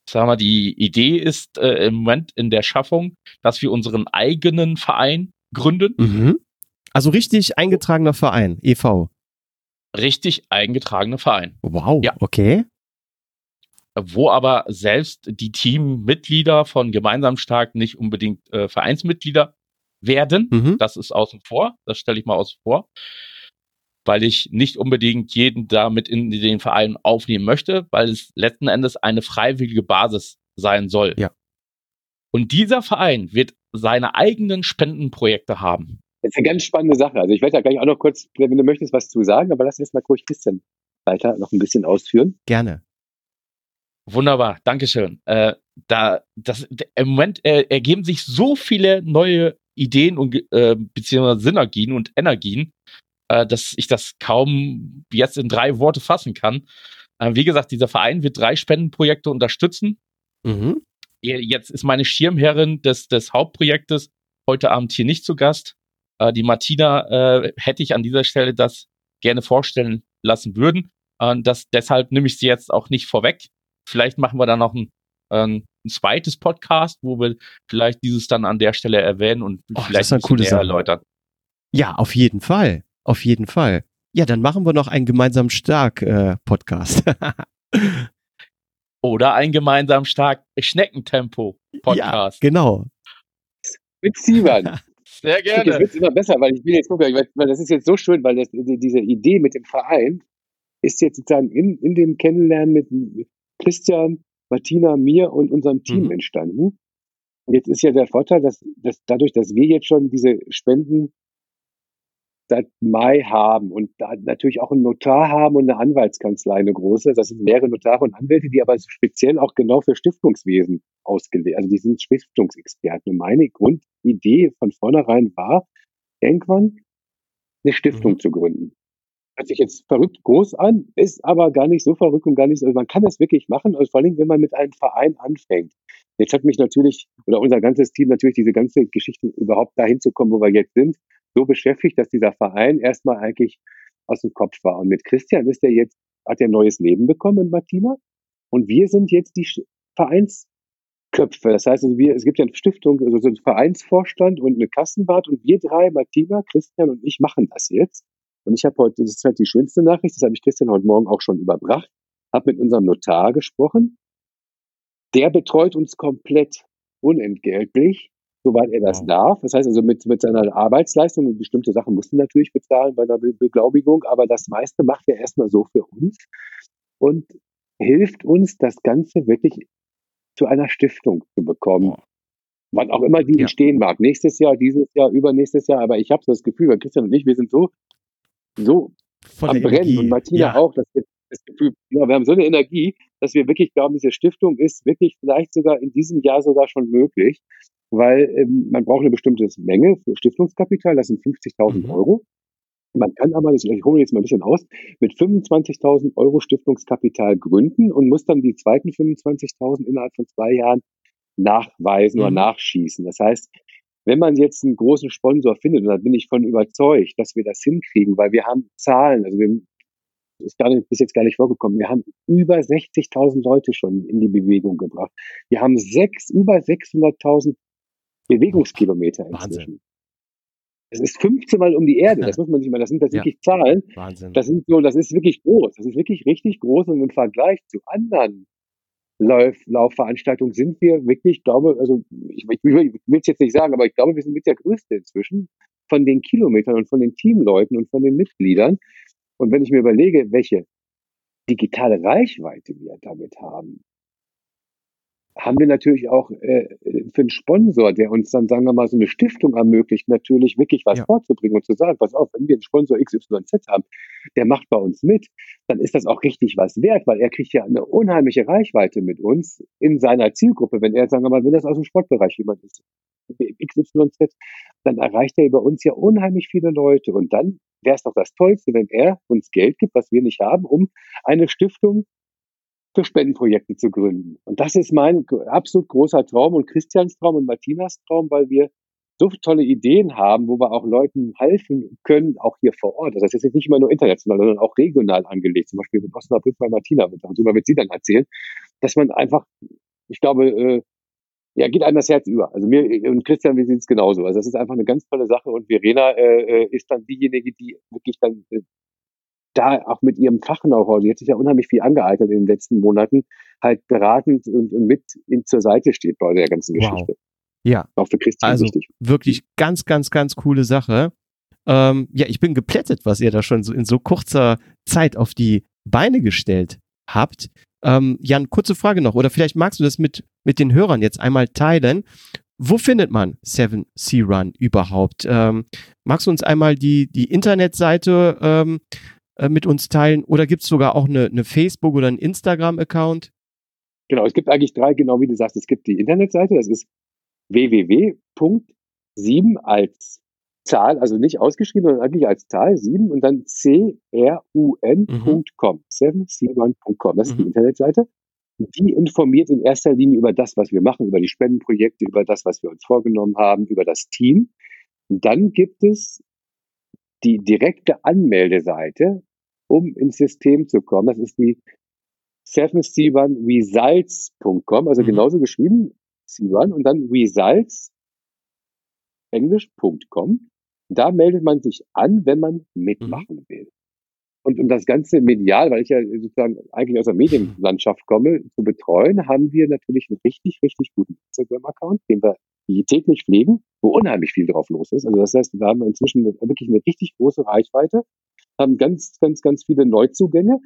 C: sagen wir, die Idee ist äh, im Moment in der Schaffung, dass wir unseren eigenen Verein gründen.
A: Mhm. Also richtig eingetragener Verein, e.V.
C: Richtig eingetragener Verein.
A: Wow, ja. okay.
C: Wo aber selbst die Teammitglieder von Gemeinsam Stark nicht unbedingt äh, Vereinsmitglieder werden. Mhm. Das ist außen vor. Das stelle ich mal außen vor weil ich nicht unbedingt jeden damit in den Verein aufnehmen möchte, weil es letzten Endes eine freiwillige Basis sein soll.
A: Ja.
C: Und dieser Verein wird seine eigenen Spendenprojekte haben.
B: Das ist eine ganz spannende Sache. Also ich werde da gleich auch noch kurz, wenn du möchtest, was zu sagen, aber lass erst mal kurz Christian weiter noch ein bisschen ausführen.
A: Gerne.
C: Wunderbar, Dankeschön. Äh, da, das, Im Moment äh, ergeben sich so viele neue Ideen und äh, beziehungsweise Synergien und Energien, äh, dass ich das kaum jetzt in drei Worte fassen kann. Äh, wie gesagt, dieser Verein wird drei Spendenprojekte unterstützen. Mhm. Jetzt ist meine Schirmherrin des, des Hauptprojektes heute Abend hier nicht zu Gast. Äh, die Martina äh, hätte ich an dieser Stelle das gerne vorstellen lassen würden. Äh, das, deshalb nehme ich sie jetzt auch nicht vorweg. Vielleicht machen wir da noch ein, ähm, ein zweites Podcast, wo wir vielleicht dieses dann an der Stelle erwähnen und
A: oh,
C: vielleicht
A: ein bisschen
C: erläutern.
A: Ja, auf jeden Fall. Auf jeden Fall. Ja, dann machen wir noch einen gemeinsam stark äh, Podcast.
C: Oder ein gemeinsam stark Schneckentempo Podcast.
A: Ja, genau.
B: Mit Simon.
C: Sehr gerne.
B: Das wird immer besser, weil ich will jetzt gucken, weil das ist jetzt so schön, weil das, diese Idee mit dem Verein ist jetzt sozusagen in, in dem Kennenlernen mit Christian, Martina, mir und unserem Team mhm. entstanden. Und jetzt ist ja der Vorteil, dass, dass dadurch, dass wir jetzt schon diese Spenden seit Mai haben und da natürlich auch einen Notar haben und eine Anwaltskanzlei, eine große. Das sind mehrere Notare und Anwälte, die aber speziell auch genau für Stiftungswesen ausgelegt, also die sind Stiftungsexperten. Und meine Grundidee von vornherein war, irgendwann eine Stiftung mhm. zu gründen. Hört sich jetzt verrückt groß an, ist aber gar nicht so verrückt und gar nicht so. Also man kann das wirklich machen, also vor allem, wenn man mit einem Verein anfängt. Jetzt hat mich natürlich, oder unser ganzes Team natürlich diese ganze Geschichte überhaupt dahin zu kommen, wo wir jetzt sind, so beschäftigt, dass dieser Verein erstmal eigentlich aus dem Kopf war. Und mit Christian ist er jetzt, hat er neues Leben bekommen und Martina. Und wir sind jetzt die Vereinsköpfe. Das heißt, also wir, es gibt ja eine Stiftung, also so einen Vereinsvorstand und eine Kassenwart und wir drei, Martina, Christian und ich, machen das jetzt. Und ich habe heute, das ist halt die schönste Nachricht, das habe ich Christian heute Morgen auch schon überbracht, habe mit unserem Notar gesprochen. Der betreut uns komplett unentgeltlich, soweit er das wow. darf. Das heißt also mit, mit seiner Arbeitsleistung und bestimmte Sachen mussten natürlich bezahlen bei einer Be Beglaubigung, aber das meiste macht er erstmal so für uns und hilft uns, das Ganze wirklich zu einer Stiftung zu bekommen. Wow. Wann auch immer die ja. entstehen mag. Nächstes Jahr, dieses Jahr, übernächstes Jahr. Aber ich habe das Gefühl, weil Christian und ich, wir sind so so Voll am Brennen Energie. und Martina ja. auch, dass wir das Gefühl, ja, wir haben so eine Energie, dass wir wirklich glauben, diese Stiftung ist wirklich vielleicht sogar in diesem Jahr sogar schon möglich, weil ähm, man braucht eine bestimmte Menge für Stiftungskapital, das sind 50.000 mhm. Euro. Man kann aber, ich hole jetzt mal ein bisschen aus, mit 25.000 Euro Stiftungskapital gründen und muss dann die zweiten 25.000 innerhalb von zwei Jahren nachweisen mhm. oder nachschießen. Das heißt, wenn man jetzt einen großen Sponsor findet, und da bin ich von überzeugt, dass wir das hinkriegen, weil wir haben Zahlen, also wir ist gar nicht, bis jetzt gar nicht vorgekommen. Wir haben über 60.000 Leute schon in die Bewegung gebracht. Wir haben sechs, über 600.000 Bewegungskilometer inzwischen. Wahnsinn. Es ist 15 Mal um die Erde. Das muss man sich mal, das sind tatsächlich ja. Zahlen. Wahnsinn. Das sind so, das ist wirklich groß. Das ist wirklich richtig groß und im Vergleich zu anderen Laufveranstaltung sind wir wirklich, glaube, also ich, ich will es jetzt nicht sagen, aber ich glaube, wir sind mit der größte inzwischen von den Kilometern und von den Teamleuten und von den Mitgliedern. Und wenn ich mir überlege, welche digitale Reichweite wir damit haben, haben wir natürlich auch äh, für einen Sponsor, der uns dann, sagen wir mal, so eine Stiftung ermöglicht, natürlich wirklich was ja. vorzubringen und zu sagen, pass auf, wenn wir einen Sponsor XYZ haben, der macht bei uns mit, dann ist das auch richtig was wert, weil er kriegt ja eine unheimliche Reichweite mit uns in seiner Zielgruppe. Wenn er, sagen wir mal, wenn das aus dem Sportbereich jemand ist, XYZ, dann erreicht er über uns ja unheimlich viele Leute. Und dann wäre es doch das Tollste, wenn er uns Geld gibt, was wir nicht haben, um eine Stiftung für Spendenprojekte zu gründen. Und das ist mein absolut großer Traum und Christians Traum und Martinas Traum, weil wir so tolle Ideen haben, wo wir auch Leuten helfen können, auch hier vor Ort. Das heißt, es ist nicht immer nur international, sondern auch regional angelegt. Zum Beispiel mit Osnabrück bei Martina, darüber wird sie dann erzählen, dass man einfach, ich glaube, äh, ja, geht einem das Herz über. Also mir und Christian, wir sehen es genauso. Also das ist einfach eine ganz tolle Sache und Verena äh, äh ist dann diejenige, die wirklich dann äh, da auch mit ihrem Fach-Know-how, die hat sich ja unheimlich viel angeeignet in den letzten Monaten, halt beratend und, und mit in, zur Seite steht bei der ganzen Geschichte. Wow.
A: Ja. Auch für Christian also wichtig. Wirklich ganz, ganz, ganz coole Sache. Ähm, ja, ich bin geplättet, was ihr da schon so in so kurzer Zeit auf die Beine gestellt habt. Ähm, Jan, kurze Frage noch, oder vielleicht magst du das mit, mit den Hörern jetzt einmal teilen. Wo findet man Seven Sea Run überhaupt? Ähm, magst du uns einmal die, die Internetseite ähm, äh, mit uns teilen? Oder gibt es sogar auch eine, eine Facebook- oder einen Instagram-Account?
B: Genau, es gibt eigentlich drei, genau wie du sagst. Es gibt die Internetseite, das ist www.7 als Zahl, also nicht ausgeschrieben, sondern eigentlich als Zahl 7 und dann crun.com, mhm. 7c1.com. Das ist die mhm. Internetseite. Die informiert in erster Linie über das, was wir machen, über die Spendenprojekte, über das, was wir uns vorgenommen haben, über das Team. Und dann gibt es die direkte Anmeldeseite, um ins System zu kommen. Das ist die 7c1results.com, also mhm. genauso geschrieben, C1 und dann results, englisch.com. Da meldet man sich an, wenn man mitmachen mhm. will. Und um das Ganze medial, weil ich ja sozusagen eigentlich aus der Medienlandschaft komme, zu betreuen, haben wir natürlich einen richtig, richtig guten Instagram-Account, den wir täglich pflegen, wo unheimlich viel drauf los ist. Also das heißt, wir haben inzwischen wirklich eine richtig große Reichweite, haben ganz, ganz, ganz viele Neuzugänge.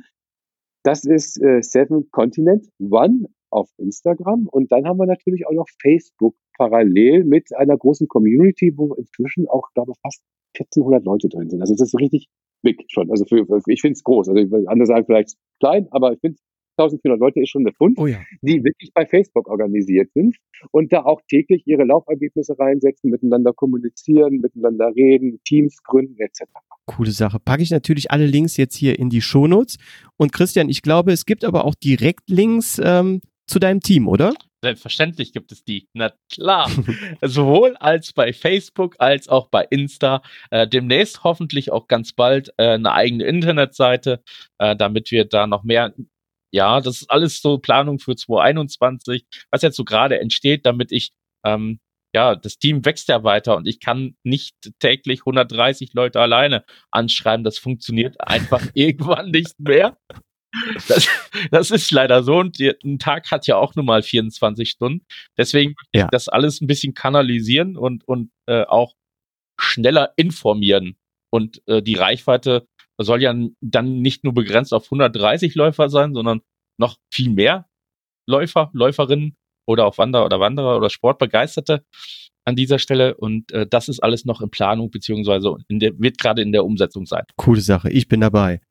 B: Das ist äh, Seven Continent One auf Instagram und dann haben wir natürlich auch noch Facebook parallel mit einer großen Community, wo inzwischen auch, glaube ich, fast 1400 Leute drin sind. Also das ist richtig big schon. Also für, für ich finde es groß. Also andere sagen vielleicht klein, aber ich finde 1400 Leute ist schon eine Fund, oh ja. die wirklich bei Facebook organisiert sind und da auch täglich ihre Laufergebnisse reinsetzen, miteinander kommunizieren, miteinander reden, Teams gründen etc.
A: Coole Sache. Packe ich natürlich alle Links jetzt hier in die Shownotes. Und Christian, ich glaube, es gibt aber auch direkt Links ähm, zu deinem Team, oder?
C: Selbstverständlich gibt es die. Na klar. Sowohl als bei Facebook als auch bei Insta. Äh, demnächst hoffentlich auch ganz bald äh, eine eigene Internetseite, äh, damit wir da noch mehr. Ja, das ist alles so Planung für 2021, was jetzt so gerade entsteht, damit ich ähm, ja, das Team wächst ja weiter und ich kann nicht täglich 130 Leute alleine anschreiben. Das funktioniert einfach irgendwann nicht mehr. Das, das ist leider so und ein Tag hat ja auch nur mal 24 Stunden. Deswegen ja. das alles ein bisschen kanalisieren und, und äh, auch schneller informieren. Und äh, die Reichweite soll ja dann nicht nur begrenzt auf 130 Läufer sein, sondern noch viel mehr Läufer, Läuferinnen oder auch Wanderer oder Wanderer oder Sportbegeisterte an dieser Stelle. Und äh, das ist alles noch in Planung, beziehungsweise in der, wird gerade in der Umsetzung sein.
A: Coole Sache, ich bin dabei.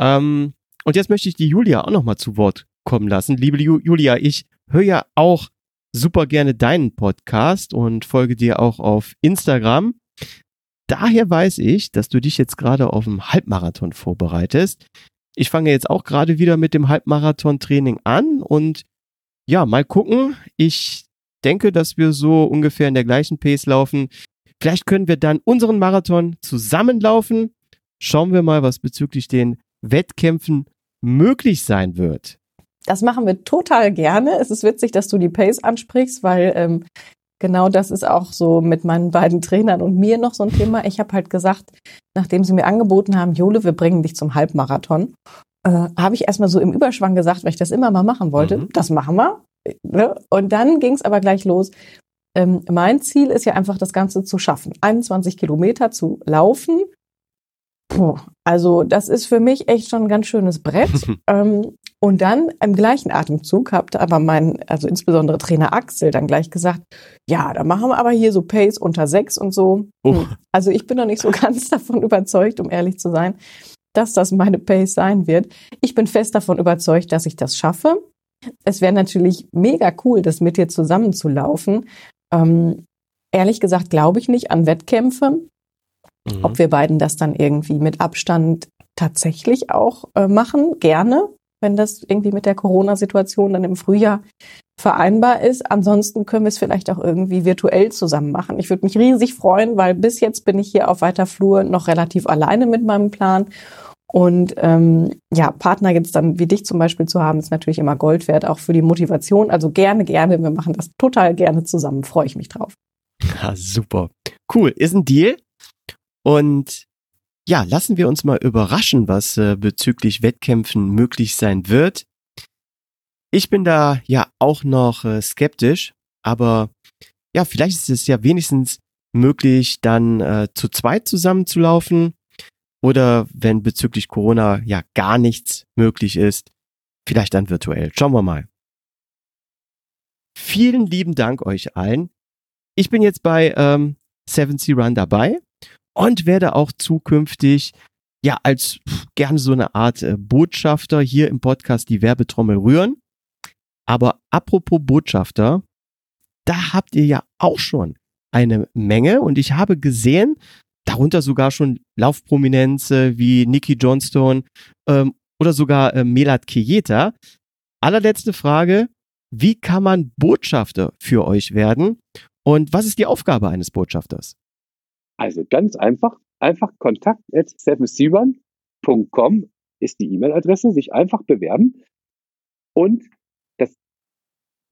A: Ähm, und jetzt möchte ich die Julia auch nochmal zu Wort kommen lassen. Liebe Julia, ich höre ja auch super gerne deinen Podcast und folge dir auch auf Instagram. Daher weiß ich, dass du dich jetzt gerade auf dem Halbmarathon vorbereitest. Ich fange jetzt auch gerade wieder mit dem Halbmarathon-Training an und ja, mal gucken. Ich denke, dass wir so ungefähr in der gleichen Pace laufen. Vielleicht können wir dann unseren Marathon zusammenlaufen. Schauen wir mal, was bezüglich den Wettkämpfen möglich sein wird.
E: Das machen wir total gerne. Es ist witzig, dass du die Pace ansprichst, weil ähm, genau das ist auch so mit meinen beiden Trainern und mir noch so ein Thema. Ich habe halt gesagt, nachdem sie mir angeboten haben, Jole, wir bringen dich zum Halbmarathon, äh, habe ich erstmal so im Überschwang gesagt, weil ich das immer mal machen wollte. Mhm. Das machen wir. Ne? Und dann ging es aber gleich los. Ähm, mein Ziel ist ja einfach, das Ganze zu schaffen. 21 Kilometer zu laufen Puh, also das ist für mich echt schon ein ganz schönes Brett. ähm, und dann im gleichen Atemzug habt aber mein, also insbesondere Trainer Axel dann gleich gesagt, ja, da machen wir aber hier so Pace unter sechs und so. Oh. Also ich bin noch nicht so ganz davon überzeugt, um ehrlich zu sein, dass das meine Pace sein wird. Ich bin fest davon überzeugt, dass ich das schaffe. Es wäre natürlich mega cool, das mit dir zusammenzulaufen. Ähm, ehrlich gesagt glaube ich nicht an Wettkämpfe. Mhm. Ob wir beiden das dann irgendwie mit Abstand tatsächlich auch äh, machen, gerne, wenn das irgendwie mit der Corona-Situation dann im Frühjahr vereinbar ist. Ansonsten können wir es vielleicht auch irgendwie virtuell zusammen machen. Ich würde mich riesig freuen, weil bis jetzt bin ich hier auf weiter Flur noch relativ alleine mit meinem Plan. Und ähm, ja, Partner jetzt dann wie dich zum Beispiel zu haben, ist natürlich immer Gold wert, auch für die Motivation. Also gerne, gerne. Wir machen das total gerne zusammen. Freue ich mich drauf.
A: Ja, super. Cool. Ist ein Deal. Und ja, lassen wir uns mal überraschen, was äh, bezüglich Wettkämpfen möglich sein wird. Ich bin da ja auch noch äh, skeptisch, aber ja, vielleicht ist es ja wenigstens möglich, dann äh, zu zweit zusammenzulaufen oder wenn bezüglich Corona ja gar nichts möglich ist, vielleicht dann virtuell. Schauen wir mal. Vielen lieben Dank euch allen. Ich bin jetzt bei ähm, 7C Run dabei und werde auch zukünftig ja als gerne so eine Art äh, Botschafter hier im Podcast die Werbetrommel rühren. Aber apropos Botschafter, da habt ihr ja auch schon eine Menge und ich habe gesehen, darunter sogar schon Laufprominenz wie Nikki Johnstone ähm, oder sogar äh, Melat Kieta. Allerletzte Frage, wie kann man Botschafter für euch werden und was ist die Aufgabe eines Botschafters?
B: Also ganz einfach, einfach kontakt at 7 ist die E-Mail-Adresse, sich einfach bewerben und das,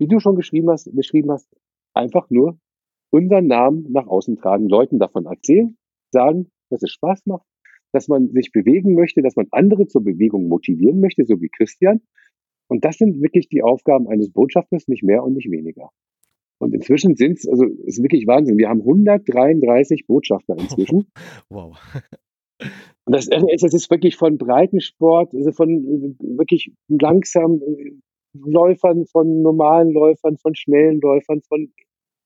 B: wie du schon geschrieben hast, beschrieben hast, einfach nur unseren Namen nach außen tragen, Leuten davon erzählen, sagen, dass es Spaß macht, dass man sich bewegen möchte, dass man andere zur Bewegung motivieren möchte, so wie Christian. Und das sind wirklich die Aufgaben eines Botschafters, nicht mehr und nicht weniger. Und inzwischen sind es, also ist wirklich Wahnsinn. Wir haben 133 Botschafter inzwischen. wow. Und das, das ist wirklich von Breitensport, also von wirklich langsam äh, Läufern, von normalen Läufern, von schnellen Läufern, von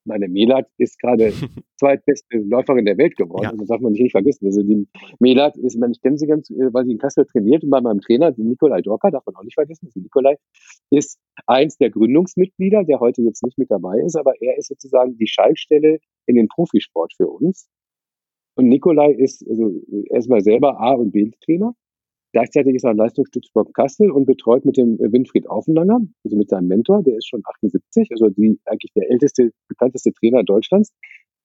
B: meine Melat ist gerade zweitbeste Läuferin der Welt geworden. Ja. Also das darf man nicht vergessen. Also die Melat ist, ich kenne sie ganz, äh, weil sie in Kassel trainiert und bei meinem Trainer, Nikolai Dorka, darf man auch nicht vergessen. Also Nikolai ist eins der Gründungsmitglieder, der heute jetzt nicht mit dabei ist, aber er ist sozusagen die Schaltstelle in den Profisport für uns. Und Nikolai ist also erstmal selber A- und B-Trainer. Gleichzeitig ist er Leistungsstützpunkt Kassel und betreut mit dem Winfried Aufenlanger, also mit seinem Mentor, der ist schon 78, also die, eigentlich der älteste, bekannteste Trainer Deutschlands.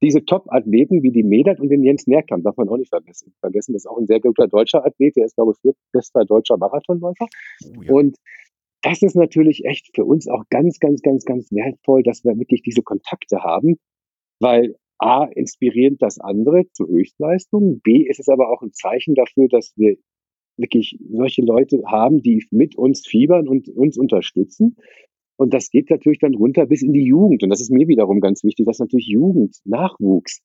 B: Diese Top-Athleten wie die Medat und den Jens Nährkamp darf man auch nicht vergessen. Vergessen ist auch ein sehr guter deutscher Athlet, der ist, glaube ich, bester deutscher Marathonläufer. Oh, ja. Und das ist natürlich echt für uns auch ganz, ganz, ganz, ganz wertvoll, dass wir wirklich diese Kontakte haben, weil A, inspiriert das andere zu Höchstleistungen, B, ist es aber auch ein Zeichen dafür, dass wir wirklich solche Leute haben, die mit uns fiebern und uns unterstützen. Und das geht natürlich dann runter bis in die Jugend. Und das ist mir wiederum ganz wichtig, dass natürlich Jugend, Nachwuchs,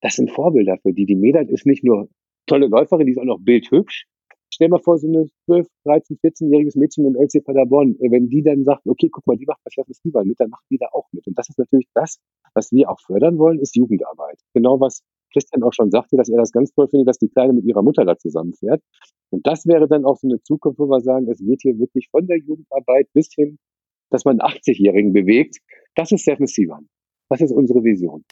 B: das sind Vorbilder für die. Die Medat ist nicht nur tolle Läuferin, die ist auch noch bildhübsch, stell mal vor, so eine 12, 13, 14-jähriges Mädchen im LC Paderborn, äh, wenn die dann sagt, okay, guck mal, die macht Chefs Festival mit, dann macht die da auch mit. Und das ist natürlich das, was wir auch fördern wollen, ist Jugendarbeit. Genau was Christian auch schon sagte, dass er das ganz toll findet, dass die Kleine mit ihrer Mutter da zusammenfährt. Und das wäre dann auch so eine Zukunft, wo wir sagen, es geht hier wirklich von der Jugendarbeit bis hin, dass man 80-Jährigen bewegt. Das ist Seven Sivan. Das ist unsere Vision.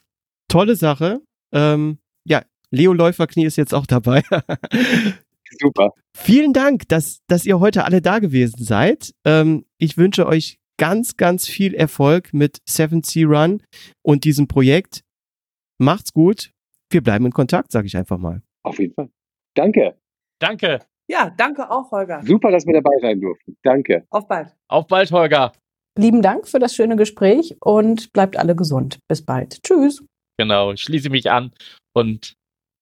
A: Tolle Sache. Ähm, ja, Leo Läuferknie ist jetzt auch dabei.
B: Super.
A: Vielen Dank, dass, dass ihr heute alle da gewesen seid. Ähm, ich wünsche euch ganz, ganz viel Erfolg mit 7C Run und diesem Projekt. Macht's gut. Wir bleiben in Kontakt, sage ich einfach mal.
B: Auf jeden Fall. Danke.
C: Danke.
D: Ja, danke auch, Holger.
B: Super, dass wir dabei sein durften. Danke.
D: Auf bald.
C: Auf bald, Holger.
E: Lieben Dank für das schöne Gespräch und bleibt alle gesund. Bis bald. Tschüss.
C: Genau, ich schließe mich an und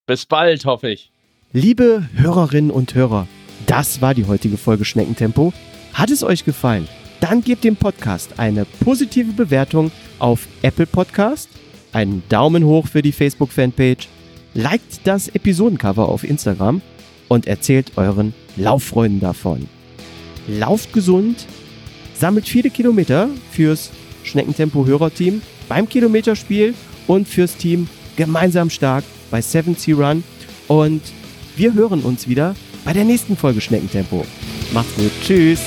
C: bis bald, hoffe ich.
A: Liebe Hörerinnen und Hörer, das war die heutige Folge Schneckentempo. Hat es euch gefallen? Dann gebt dem Podcast eine positive Bewertung auf Apple Podcast, einen Daumen hoch für die Facebook-Fanpage, liked das Episodencover auf Instagram und erzählt euren Lauffreunden davon. Lauft gesund, sammelt viele Kilometer fürs Schneckentempo-Hörerteam beim Kilometerspiel und fürs Team gemeinsam stark bei 7C Run und wir hören uns wieder bei der nächsten Folge Schneckentempo. Macht's gut. Tschüss.